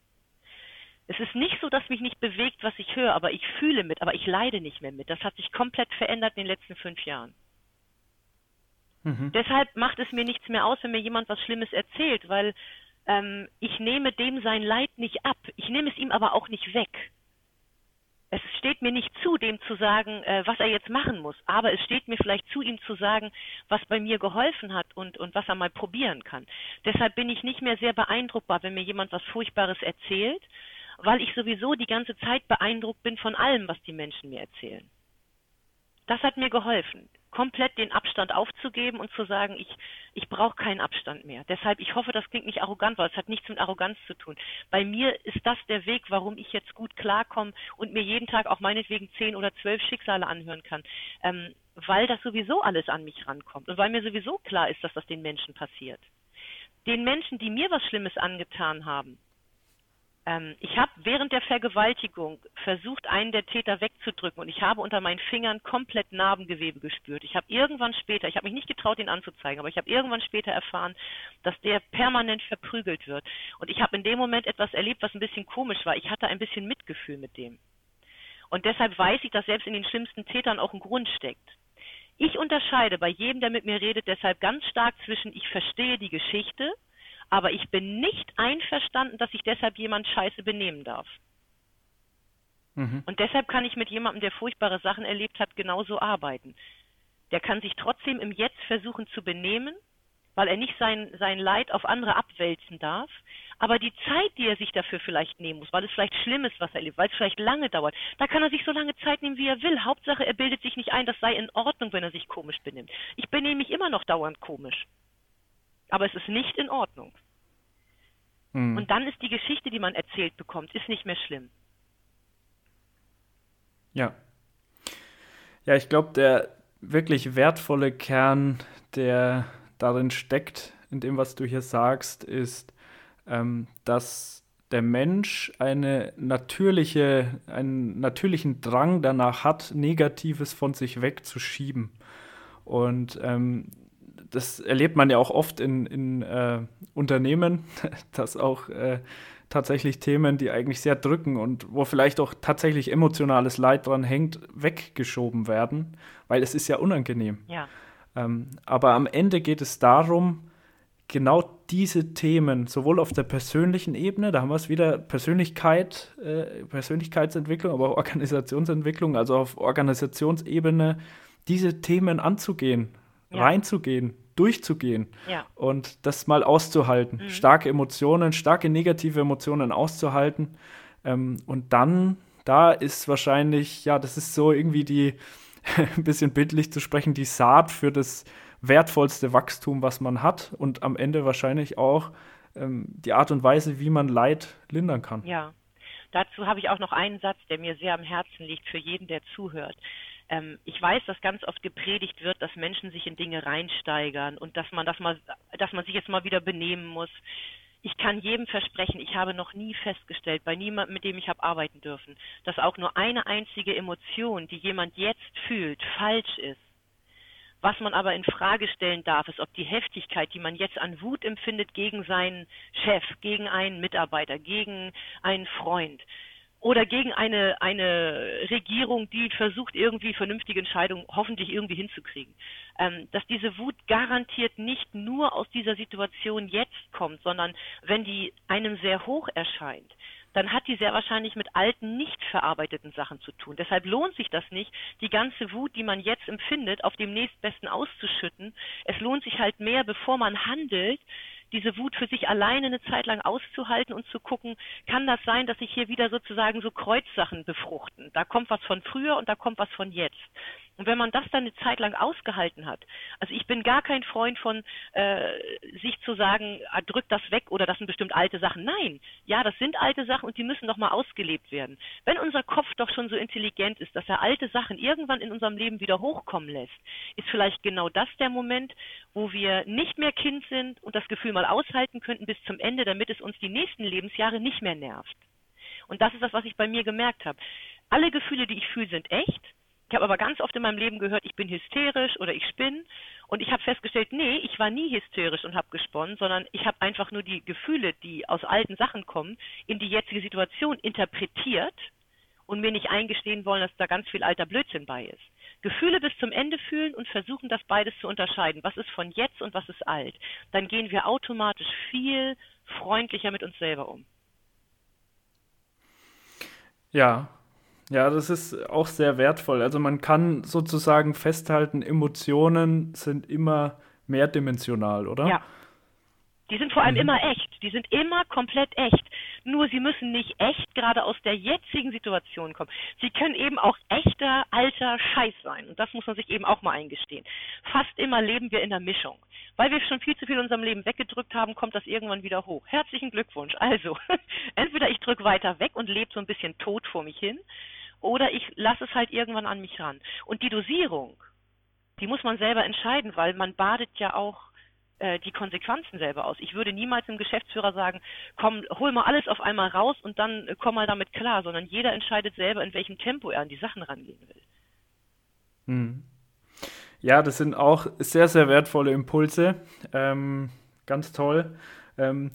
Es ist nicht so, dass mich nicht bewegt, was ich höre, aber ich fühle mit, aber ich leide nicht mehr mit. Das hat sich komplett verändert in den letzten fünf Jahren. Mhm. Deshalb macht es mir nichts mehr aus, wenn mir jemand was Schlimmes erzählt, weil ähm, ich nehme dem sein Leid nicht ab. Ich nehme es ihm aber auch nicht weg. Es steht mir nicht zu, dem zu sagen, äh, was er jetzt machen muss, aber es steht mir vielleicht zu, ihm zu sagen, was bei mir geholfen hat und, und was er mal probieren kann. Deshalb bin ich nicht mehr sehr beeindruckbar, wenn mir jemand was Furchtbares erzählt, weil ich sowieso die ganze Zeit beeindruckt bin von allem, was die Menschen mir erzählen. Das hat mir geholfen, komplett den Abstand aufzugeben und zu sagen, ich, ich brauche keinen Abstand mehr. Deshalb, ich hoffe, das klingt nicht arrogant, weil es hat nichts mit Arroganz zu tun. Bei mir ist das der Weg, warum ich jetzt gut klarkomme und mir jeden Tag auch meinetwegen zehn oder zwölf Schicksale anhören kann. Ähm, weil das sowieso alles an mich rankommt und weil mir sowieso klar ist, dass das den Menschen passiert. Den Menschen, die mir was Schlimmes angetan haben, ähm, ich habe während der Vergewaltigung versucht, einen der Täter wegzudrücken und ich habe unter meinen Fingern komplett Narbengewebe gespürt. Ich habe irgendwann später, ich habe mich nicht getraut, ihn anzuzeigen, aber ich habe irgendwann später erfahren, dass der permanent verprügelt wird. Und ich habe in dem Moment etwas erlebt, was ein bisschen komisch war. Ich hatte ein bisschen Mitgefühl mit dem. Und deshalb weiß ich, dass selbst in den schlimmsten Tätern auch ein Grund steckt. Ich unterscheide bei jedem, der mit mir redet, deshalb ganz stark zwischen ich verstehe die Geschichte aber ich bin nicht einverstanden, dass sich deshalb jemand scheiße benehmen darf. Mhm. Und deshalb kann ich mit jemandem, der furchtbare Sachen erlebt hat, genauso arbeiten. Der kann sich trotzdem im Jetzt versuchen zu benehmen, weil er nicht sein, sein Leid auf andere abwälzen darf. Aber die Zeit, die er sich dafür vielleicht nehmen muss, weil es vielleicht schlimm ist, was er erlebt, weil es vielleicht lange dauert, da kann er sich so lange Zeit nehmen, wie er will. Hauptsache, er bildet sich nicht ein, das sei in Ordnung, wenn er sich komisch benimmt. Ich benehme mich immer noch dauernd komisch. Aber es ist nicht in Ordnung. Mhm. Und dann ist die Geschichte, die man erzählt bekommt, ist nicht mehr schlimm. Ja. Ja, ich glaube, der wirklich wertvolle Kern, der darin steckt, in dem, was du hier sagst, ist, ähm, dass der Mensch eine natürliche, einen natürlichen Drang danach hat, Negatives von sich wegzuschieben. Und ähm, das erlebt man ja auch oft in, in äh, Unternehmen, dass auch äh, tatsächlich Themen, die eigentlich sehr drücken und wo vielleicht auch tatsächlich emotionales Leid dran hängt, weggeschoben werden, weil es ist ja unangenehm. Ja. Ähm, aber am Ende geht es darum, genau diese Themen, sowohl auf der persönlichen Ebene, da haben wir es wieder, Persönlichkeit, äh, Persönlichkeitsentwicklung, aber auch Organisationsentwicklung, also auf Organisationsebene, diese Themen anzugehen, ja. reinzugehen, durchzugehen ja. und das mal auszuhalten. Mhm. Starke Emotionen, starke negative Emotionen auszuhalten. Ähm, und dann, da ist wahrscheinlich, ja, das ist so irgendwie die, ein bisschen bildlich zu sprechen, die Saat für das wertvollste Wachstum, was man hat und am Ende wahrscheinlich auch ähm, die Art und Weise, wie man Leid lindern kann. Ja. Dazu habe ich auch noch einen Satz, der mir sehr am Herzen liegt für jeden, der zuhört. Ähm, ich weiß, dass ganz oft gepredigt wird, dass Menschen sich in Dinge reinsteigern und dass man das mal, dass man sich jetzt mal wieder benehmen muss. Ich kann jedem versprechen, ich habe noch nie festgestellt, bei niemandem, mit dem ich habe arbeiten dürfen, dass auch nur eine einzige Emotion, die jemand jetzt fühlt, falsch ist. Was man aber in Frage stellen darf, ist, ob die Heftigkeit, die man jetzt an Wut empfindet gegen seinen Chef, gegen einen Mitarbeiter, gegen einen Freund, oder gegen eine, eine Regierung, die versucht, irgendwie vernünftige Entscheidungen hoffentlich irgendwie hinzukriegen. Ähm, dass diese Wut garantiert nicht nur aus dieser Situation jetzt kommt, sondern wenn die einem sehr hoch erscheint, dann hat die sehr wahrscheinlich mit alten, nicht verarbeiteten Sachen zu tun. Deshalb lohnt sich das nicht, die ganze Wut, die man jetzt empfindet, auf dem nächstbesten auszuschütten. Es lohnt sich halt mehr, bevor man handelt, diese Wut für sich alleine eine Zeit lang auszuhalten und zu gucken, kann das sein, dass sich hier wieder sozusagen so Kreuzsachen befruchten. Da kommt was von früher und da kommt was von jetzt. Und wenn man das dann eine Zeit lang ausgehalten hat, also ich bin gar kein Freund von äh, sich zu sagen, ah, drück das weg oder das sind bestimmt alte Sachen. Nein, ja, das sind alte Sachen und die müssen doch mal ausgelebt werden. Wenn unser Kopf doch schon so intelligent ist, dass er alte Sachen irgendwann in unserem Leben wieder hochkommen lässt, ist vielleicht genau das der Moment, wo wir nicht mehr Kind sind und das Gefühl mal aushalten könnten bis zum Ende, damit es uns die nächsten Lebensjahre nicht mehr nervt. Und das ist das, was ich bei mir gemerkt habe. Alle Gefühle, die ich fühle, sind echt. Ich habe aber ganz oft in meinem Leben gehört, ich bin hysterisch oder ich spinne. Und ich habe festgestellt, nee, ich war nie hysterisch und habe gesponnen, sondern ich habe einfach nur die Gefühle, die aus alten Sachen kommen, in die jetzige Situation interpretiert und mir nicht eingestehen wollen, dass da ganz viel alter Blödsinn bei ist. Gefühle bis zum Ende fühlen und versuchen, das beides zu unterscheiden. Was ist von jetzt und was ist alt? Dann gehen wir automatisch viel freundlicher mit uns selber um. Ja, ja, das ist auch sehr wertvoll. Also man kann sozusagen festhalten, Emotionen sind immer mehrdimensional, oder? Ja. Die sind vor allem mhm. immer echt. Die sind immer komplett echt. Nur sie müssen nicht echt gerade aus der jetzigen Situation kommen. Sie können eben auch echter, alter Scheiß sein. Und das muss man sich eben auch mal eingestehen. Fast immer leben wir in der Mischung. Weil wir schon viel zu viel in unserem Leben weggedrückt haben, kommt das irgendwann wieder hoch. Herzlichen Glückwunsch. Also, entweder ich drücke weiter weg und lebe so ein bisschen tot vor mich hin, oder ich lasse es halt irgendwann an mich ran. Und die Dosierung, die muss man selber entscheiden, weil man badet ja auch äh, die Konsequenzen selber aus. Ich würde niemals dem Geschäftsführer sagen, komm, hol mal alles auf einmal raus und dann äh, komm mal damit klar, sondern jeder entscheidet selber, in welchem Tempo er an die Sachen rangehen will. Hm. Ja, das sind auch sehr, sehr wertvolle Impulse. Ähm, ganz toll. Ähm,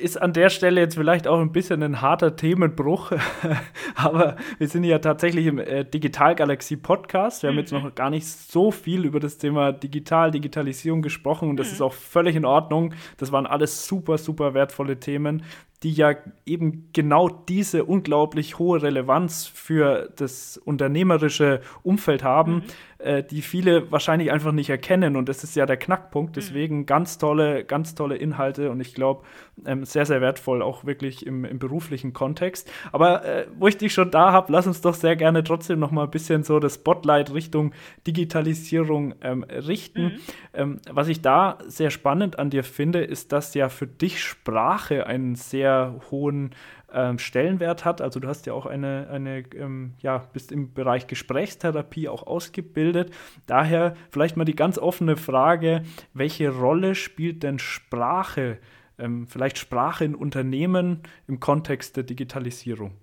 ist an der Stelle jetzt vielleicht auch ein bisschen ein harter Themenbruch, aber wir sind ja tatsächlich im äh, Digitalgalaxie Podcast. Wir haben jetzt mhm. noch gar nicht so viel über das Thema Digital, Digitalisierung gesprochen und das mhm. ist auch völlig in Ordnung. Das waren alles super, super wertvolle Themen, die ja eben genau diese unglaublich hohe Relevanz für das unternehmerische Umfeld haben. Mhm äh, die viele wahrscheinlich einfach nicht erkennen. Und das ist ja der Knackpunkt. Mhm. Deswegen ganz tolle, ganz tolle Inhalte und ich glaube, ähm, sehr, sehr wertvoll, auch wirklich im, im beruflichen Kontext. Aber äh, wo ich dich schon da habe, lass uns doch sehr gerne trotzdem noch mal ein bisschen so das Spotlight Richtung Digitalisierung ähm, richten. Mhm. Ähm, was ich da sehr spannend an dir finde, ist, dass ja für dich Sprache einen sehr hohen ähm, Stellenwert hat. Also du hast ja auch eine, eine ähm, ja, bist im Bereich Gesprächstherapie auch ausgebildet. Daher vielleicht mal die ganz offene Frage, welche Rolle spielt denn Sprache, ähm, vielleicht Sprache in Unternehmen im Kontext der Digitalisierung?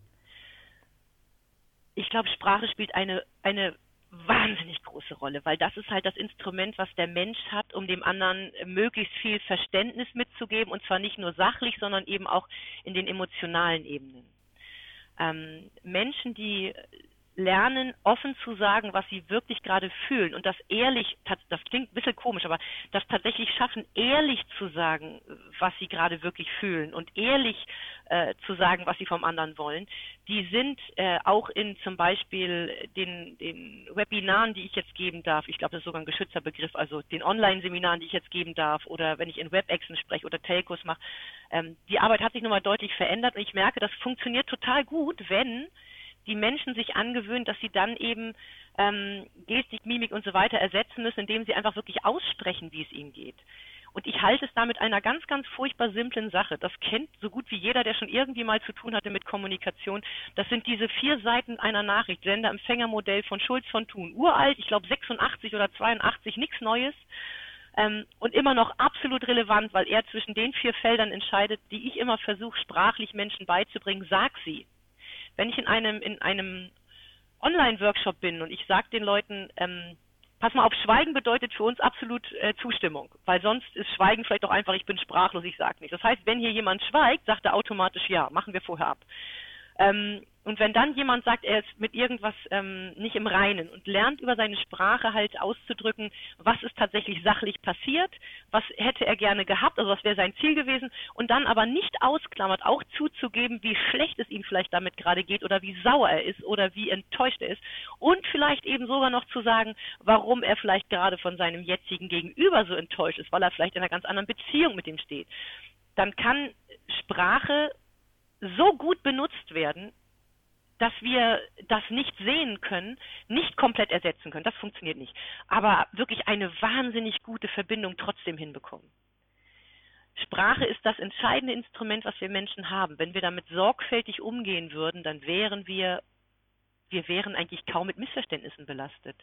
Ich glaube, Sprache spielt eine, eine wahnsinnig große Rolle, weil das ist halt das Instrument, was der Mensch hat, um dem anderen möglichst viel Verständnis mitzugeben und zwar nicht nur sachlich, sondern eben auch in den emotionalen Ebenen. Ähm, Menschen, die lernen, offen zu sagen, was sie wirklich gerade fühlen. Und das ehrlich, das klingt ein bisschen komisch, aber das tatsächlich schaffen, ehrlich zu sagen, was sie gerade wirklich fühlen und ehrlich äh, zu sagen, was sie vom anderen wollen, die sind äh, auch in zum Beispiel den, den Webinaren, die ich jetzt geben darf, ich glaube, das ist sogar ein geschützter Begriff, also den Online-Seminaren, die ich jetzt geben darf oder wenn ich in WebExen spreche oder Telcos mache, ähm, die Arbeit hat sich nochmal deutlich verändert und ich merke, das funktioniert total gut, wenn die Menschen sich angewöhnen, dass sie dann eben ähm, Gestik, Mimik und so weiter ersetzen müssen, indem sie einfach wirklich aussprechen, wie es ihnen geht. Und ich halte es damit einer ganz, ganz furchtbar simplen Sache. Das kennt so gut wie jeder, der schon irgendwie mal zu tun hatte mit Kommunikation. Das sind diese vier Seiten einer Nachricht. Sender-Empfänger-Modell von Schulz von Thun. Uralt, ich glaube 86 oder 82, nichts Neues. Ähm, und immer noch absolut relevant, weil er zwischen den vier Feldern entscheidet, die ich immer versuche, sprachlich Menschen beizubringen. Sag sie wenn ich in einem, in einem Online-Workshop bin und ich sage den Leuten, ähm, pass mal auf, Schweigen bedeutet für uns absolut äh, Zustimmung, weil sonst ist Schweigen vielleicht auch einfach, ich bin sprachlos, ich sage nichts. Das heißt, wenn hier jemand schweigt, sagt er automatisch ja, machen wir vorher ab. Ähm, und wenn dann jemand sagt, er ist mit irgendwas ähm, nicht im Reinen und lernt über seine Sprache halt auszudrücken, was ist tatsächlich sachlich passiert, was hätte er gerne gehabt, also was wäre sein Ziel gewesen, und dann aber nicht ausklammert, auch zuzugeben, wie schlecht es ihm vielleicht damit gerade geht oder wie sauer er ist oder wie enttäuscht er ist. Und vielleicht eben sogar noch zu sagen, warum er vielleicht gerade von seinem jetzigen Gegenüber so enttäuscht ist, weil er vielleicht in einer ganz anderen Beziehung mit ihm steht, dann kann Sprache so gut benutzt werden, dass wir das nicht sehen können, nicht komplett ersetzen können. Das funktioniert nicht. Aber wirklich eine wahnsinnig gute Verbindung trotzdem hinbekommen. Sprache ist das entscheidende Instrument, was wir Menschen haben. Wenn wir damit sorgfältig umgehen würden, dann wären wir, wir wären eigentlich kaum mit Missverständnissen belastet.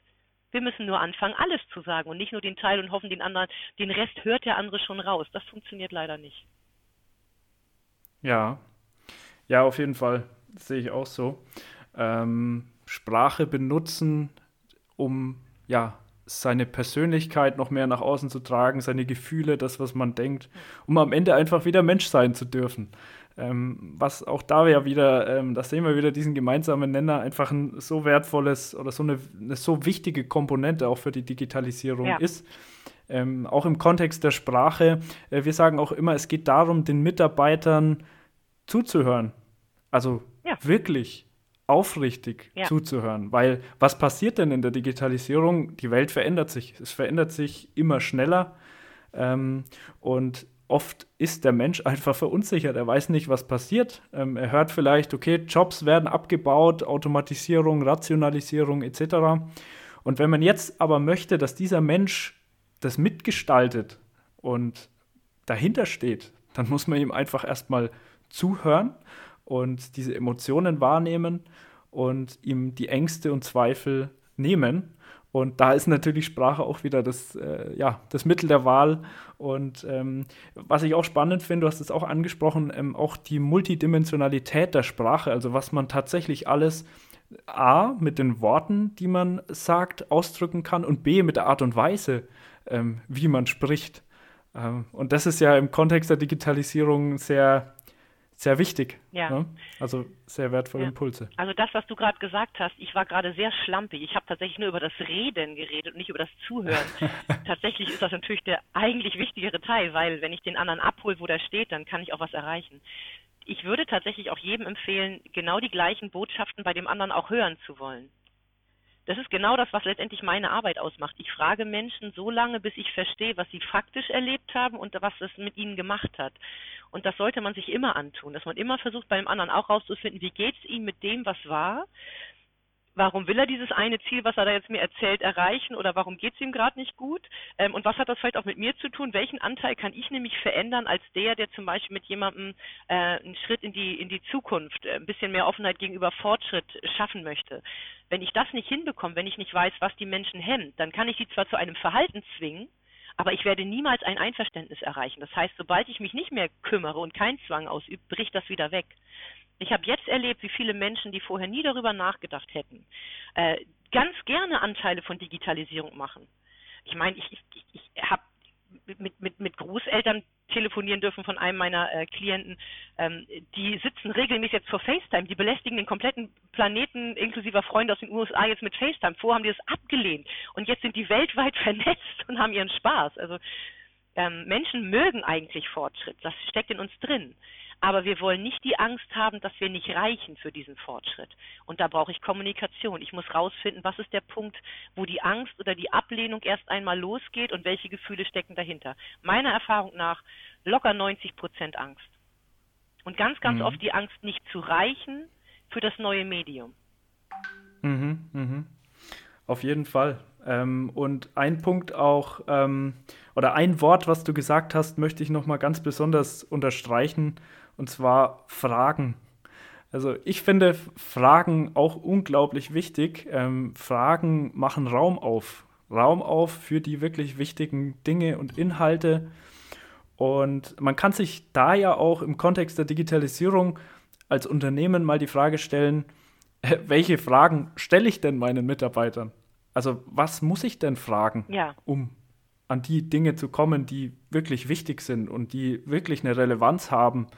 Wir müssen nur anfangen, alles zu sagen und nicht nur den Teil und hoffen, den anderen, den Rest hört der andere schon raus. Das funktioniert leider nicht. Ja, ja, auf jeden Fall. Das sehe ich auch so. Ähm, Sprache benutzen, um ja seine Persönlichkeit noch mehr nach außen zu tragen, seine Gefühle, das, was man denkt, um am Ende einfach wieder Mensch sein zu dürfen. Ähm, was auch da ja wieder, ähm, da sehen wir wieder diesen gemeinsamen Nenner, einfach ein so wertvolles oder so eine, eine so wichtige Komponente auch für die Digitalisierung ja. ist. Ähm, auch im Kontext der Sprache. Äh, wir sagen auch immer, es geht darum, den Mitarbeitern zuzuhören. Also ja. wirklich aufrichtig ja. zuzuhören. Weil was passiert denn in der Digitalisierung? Die Welt verändert sich. Es verändert sich immer schneller. Ähm, und oft ist der Mensch einfach verunsichert. Er weiß nicht, was passiert. Ähm, er hört vielleicht, okay, Jobs werden abgebaut, Automatisierung, Rationalisierung etc. Und wenn man jetzt aber möchte, dass dieser Mensch das mitgestaltet und dahinter steht, dann muss man ihm einfach erstmal zuhören und diese Emotionen wahrnehmen und ihm die Ängste und Zweifel nehmen. Und da ist natürlich Sprache auch wieder das, äh, ja, das Mittel der Wahl. Und ähm, was ich auch spannend finde, du hast es auch angesprochen, ähm, auch die Multidimensionalität der Sprache, also was man tatsächlich alles A mit den Worten, die man sagt, ausdrücken kann und B mit der Art und Weise, ähm, wie man spricht. Ähm, und das ist ja im Kontext der Digitalisierung sehr sehr wichtig. Ja. Ne? Also sehr wertvolle ja. Impulse. Also das, was du gerade gesagt hast, ich war gerade sehr schlampig. Ich habe tatsächlich nur über das Reden geredet und nicht über das Zuhören. tatsächlich ist das natürlich der eigentlich wichtigere Teil, weil wenn ich den anderen abhole, wo der steht, dann kann ich auch was erreichen. Ich würde tatsächlich auch jedem empfehlen, genau die gleichen Botschaften bei dem anderen auch hören zu wollen. Das ist genau das, was letztendlich meine Arbeit ausmacht. Ich frage Menschen so lange, bis ich verstehe, was sie faktisch erlebt haben und was es mit ihnen gemacht hat. Und das sollte man sich immer antun, dass man immer versucht, beim anderen auch rauszufinden, wie geht es ihm mit dem, was war, warum will er dieses eine Ziel, was er da jetzt mir erzählt, erreichen oder warum geht es ihm gerade nicht gut? Ähm, und was hat das vielleicht auch mit mir zu tun? Welchen Anteil kann ich nämlich verändern als der, der zum Beispiel mit jemandem äh, einen Schritt in die, in die Zukunft, äh, ein bisschen mehr Offenheit gegenüber Fortschritt schaffen möchte? Wenn ich das nicht hinbekomme, wenn ich nicht weiß, was die Menschen hemmt, dann kann ich sie zwar zu einem Verhalten zwingen, aber ich werde niemals ein Einverständnis erreichen. Das heißt, sobald ich mich nicht mehr kümmere und keinen Zwang ausübe, bricht das wieder weg. Ich habe jetzt erlebt, wie viele Menschen, die vorher nie darüber nachgedacht hätten, äh, ganz gerne Anteile von Digitalisierung machen. Ich meine, ich, ich, ich habe mit, mit, mit Großeltern telefonieren dürfen von einem meiner äh, Klienten. Ähm, die sitzen regelmäßig jetzt vor FaceTime. Die belästigen den kompletten Planeten inklusive Freunde aus den USA jetzt mit FaceTime. Vorher haben die das abgelehnt. Und jetzt sind die weltweit vernetzt und haben ihren Spaß. Also ähm, Menschen mögen eigentlich Fortschritt. Das steckt in uns drin. Aber wir wollen nicht die Angst haben, dass wir nicht reichen für diesen Fortschritt. Und da brauche ich Kommunikation. Ich muss rausfinden, was ist der Punkt, wo die Angst oder die Ablehnung erst einmal losgeht und welche Gefühle stecken dahinter. Meiner Erfahrung nach locker 90 Prozent Angst. Und ganz, ganz mhm. oft die Angst, nicht zu reichen für das neue Medium. Mhm, mhm. Auf jeden Fall. Ähm, und ein Punkt auch, ähm, oder ein Wort, was du gesagt hast, möchte ich nochmal ganz besonders unterstreichen und zwar Fragen. Also ich finde Fragen auch unglaublich wichtig. Ähm, Fragen machen Raum auf. Raum auf für die wirklich wichtigen Dinge und Inhalte. Und man kann sich da ja auch im Kontext der Digitalisierung als Unternehmen mal die Frage stellen, welche Fragen stelle ich denn meinen Mitarbeitern? Also was muss ich denn fragen, ja. um an die Dinge zu kommen, die wirklich wichtig sind und die wirklich eine Relevanz haben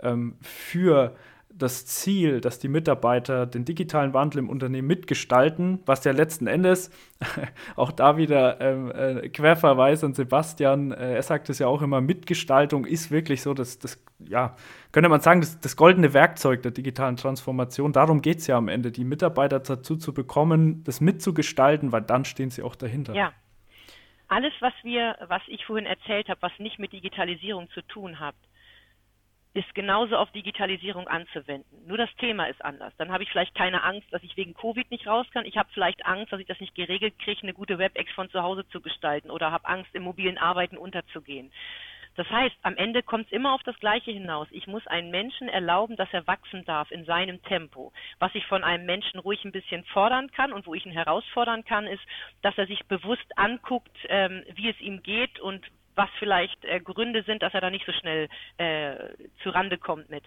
ähm, für das Ziel, dass die Mitarbeiter den digitalen Wandel im Unternehmen mitgestalten, was ja letzten Endes auch da wieder ähm, äh, Querverweis an Sebastian, äh, er sagt es ja auch immer, Mitgestaltung ist wirklich so, das, das ja, könnte man sagen, das, das goldene Werkzeug der digitalen Transformation. Darum geht es ja am Ende, die Mitarbeiter dazu zu bekommen, das mitzugestalten, weil dann stehen sie auch dahinter. Ja. Alles, was wir, was ich vorhin erzählt habe, was nicht mit Digitalisierung zu tun hat, ist genauso auf Digitalisierung anzuwenden. Nur das Thema ist anders. Dann habe ich vielleicht keine Angst, dass ich wegen Covid nicht raus kann. Ich habe vielleicht Angst, dass ich das nicht geregelt kriege, eine gute WebEx von zu Hause zu gestalten oder habe Angst, im mobilen Arbeiten unterzugehen. Das heißt, am Ende kommt es immer auf das Gleiche hinaus. Ich muss einem Menschen erlauben, dass er wachsen darf in seinem Tempo. Was ich von einem Menschen ruhig ein bisschen fordern kann und wo ich ihn herausfordern kann, ist, dass er sich bewusst anguckt, ähm, wie es ihm geht und was vielleicht äh, Gründe sind, dass er da nicht so schnell äh, zu Rande kommt mit.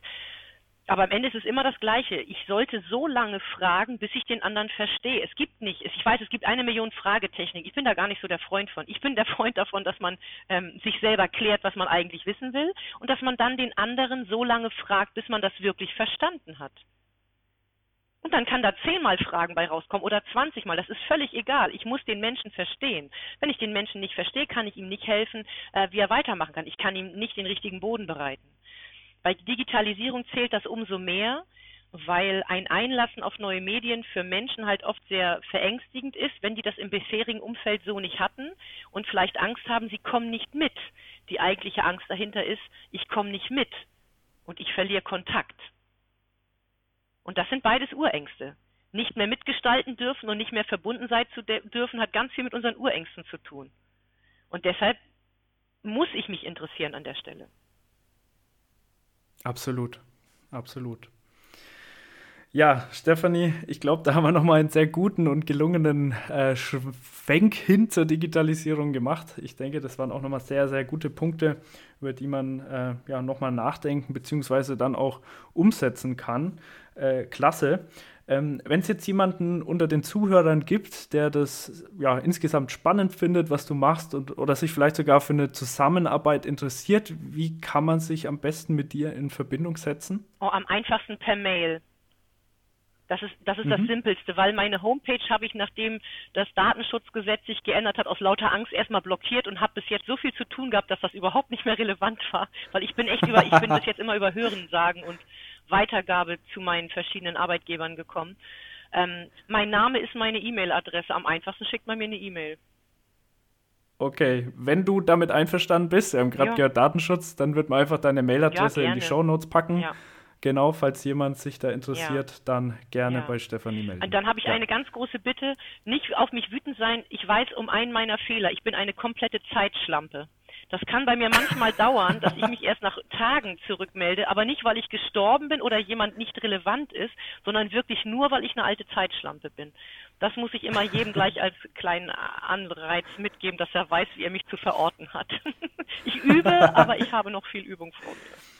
Aber am Ende ist es immer das Gleiche. Ich sollte so lange fragen, bis ich den anderen verstehe. Es gibt nicht, ich weiß, es gibt eine Million Fragetechnik. Ich bin da gar nicht so der Freund von. Ich bin der Freund davon, dass man ähm, sich selber klärt, was man eigentlich wissen will und dass man dann den anderen so lange fragt, bis man das wirklich verstanden hat. Und dann kann da zehnmal Fragen bei rauskommen oder zwanzigmal. Das ist völlig egal. Ich muss den Menschen verstehen. Wenn ich den Menschen nicht verstehe, kann ich ihm nicht helfen, äh, wie er weitermachen kann. Ich kann ihm nicht den richtigen Boden bereiten. Bei Digitalisierung zählt das umso mehr, weil ein Einlassen auf neue Medien für Menschen halt oft sehr verängstigend ist, wenn die das im bisherigen Umfeld so nicht hatten und vielleicht Angst haben, sie kommen nicht mit. Die eigentliche Angst dahinter ist, ich komme nicht mit und ich verliere Kontakt. Und das sind beides Urängste. Nicht mehr mitgestalten dürfen und nicht mehr verbunden sein zu dürfen, hat ganz viel mit unseren Urängsten zu tun. Und deshalb muss ich mich interessieren an der Stelle. Absolut, absolut. Ja, Stefanie, ich glaube, da haben wir nochmal einen sehr guten und gelungenen äh, Schwenk hin zur Digitalisierung gemacht. Ich denke, das waren auch nochmal sehr, sehr gute Punkte, über die man äh, ja nochmal nachdenken bzw. dann auch umsetzen kann. Äh, klasse. Ähm, Wenn es jetzt jemanden unter den Zuhörern gibt, der das ja insgesamt spannend findet, was du machst und, oder sich vielleicht sogar für eine Zusammenarbeit interessiert, wie kann man sich am besten mit dir in Verbindung setzen? Oh, am einfachsten per Mail. Das ist, das, ist mhm. das Simpelste, weil meine Homepage habe ich, nachdem das Datenschutzgesetz sich geändert hat, aus lauter Angst erstmal blockiert und habe bis jetzt so viel zu tun gehabt, dass das überhaupt nicht mehr relevant war. Weil ich bin echt über, ich bin bis jetzt immer über Hören sagen und Weitergabe zu meinen verschiedenen Arbeitgebern gekommen. Ähm, mein Name ist meine E-Mail-Adresse. Am einfachsten schickt man mir eine E-Mail. Okay, wenn du damit einverstanden bist, wir haben gerade ja. gehört Datenschutz, dann wird man einfach deine Mailadresse ja, in die Show Notes packen. Ja. Genau, falls jemand sich da interessiert, ja. dann gerne ja. bei Stefanie melden. Und dann habe ich ja. eine ganz große Bitte, nicht auf mich wütend sein. Ich weiß um einen meiner Fehler. Ich bin eine komplette Zeitschlampe. Das kann bei mir manchmal dauern, dass ich mich erst nach Tagen zurückmelde, aber nicht, weil ich gestorben bin oder jemand nicht relevant ist, sondern wirklich nur, weil ich eine alte Zeitschlampe bin. Das muss ich immer jedem gleich als kleinen Anreiz mitgeben, dass er weiß, wie er mich zu verorten hat. ich übe, aber ich habe noch viel Übung vor mir.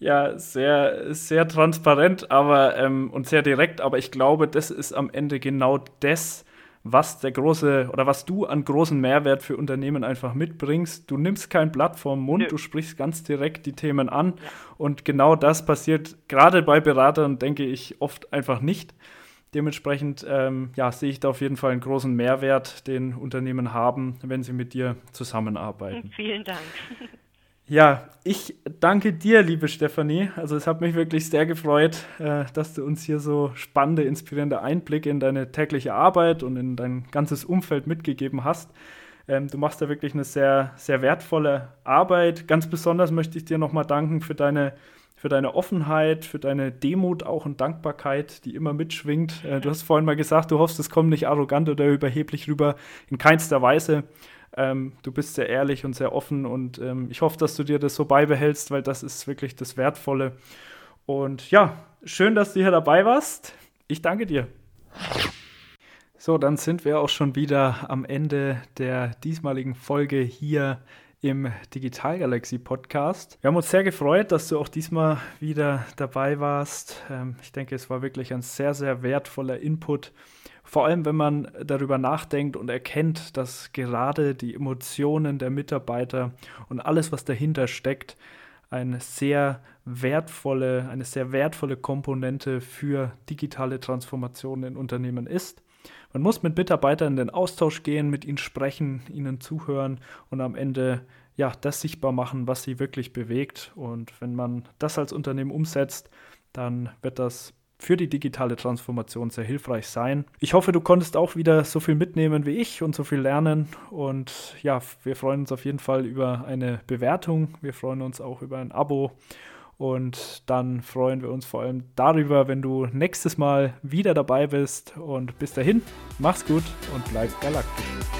Ja, sehr, sehr transparent aber, ähm, und sehr direkt, aber ich glaube, das ist am Ende genau das, was der große oder was du an großen Mehrwert für Unternehmen einfach mitbringst. Du nimmst kein Blatt vorm Mund, Nö. du sprichst ganz direkt die Themen an ja. und genau das passiert gerade bei Beratern, denke ich, oft einfach nicht. Dementsprechend ähm, ja, sehe ich da auf jeden Fall einen großen Mehrwert, den Unternehmen haben, wenn sie mit dir zusammenarbeiten. Vielen Dank. Ja, ich danke dir, liebe Stefanie. Also es hat mich wirklich sehr gefreut, äh, dass du uns hier so spannende, inspirierende Einblicke in deine tägliche Arbeit und in dein ganzes Umfeld mitgegeben hast. Ähm, du machst da wirklich eine sehr, sehr wertvolle Arbeit. Ganz besonders möchte ich dir nochmal danken für deine, für deine Offenheit, für deine Demut auch und Dankbarkeit, die immer mitschwingt. Äh, du hast vorhin mal gesagt, du hoffst, es kommt nicht arrogant oder überheblich rüber. In keinster Weise. Ähm, du bist sehr ehrlich und sehr offen und ähm, ich hoffe, dass du dir das so beibehältst, weil das ist wirklich das Wertvolle. Und ja, schön, dass du hier dabei warst. Ich danke dir. So, dann sind wir auch schon wieder am Ende der diesmaligen Folge hier im Digital Galaxy Podcast. Wir haben uns sehr gefreut, dass du auch diesmal wieder dabei warst. Ähm, ich denke, es war wirklich ein sehr, sehr wertvoller Input vor allem, wenn man darüber nachdenkt und erkennt, dass gerade die Emotionen der Mitarbeiter und alles, was dahinter steckt, eine sehr wertvolle, eine sehr wertvolle Komponente für digitale Transformation in Unternehmen ist. Man muss mit Mitarbeitern in den Austausch gehen, mit ihnen sprechen, ihnen zuhören und am Ende ja das sichtbar machen, was sie wirklich bewegt. Und wenn man das als Unternehmen umsetzt, dann wird das für die digitale Transformation sehr hilfreich sein. Ich hoffe, du konntest auch wieder so viel mitnehmen wie ich und so viel lernen. Und ja, wir freuen uns auf jeden Fall über eine Bewertung. Wir freuen uns auch über ein Abo. Und dann freuen wir uns vor allem darüber, wenn du nächstes Mal wieder dabei bist. Und bis dahin, mach's gut und bleib galaktisch.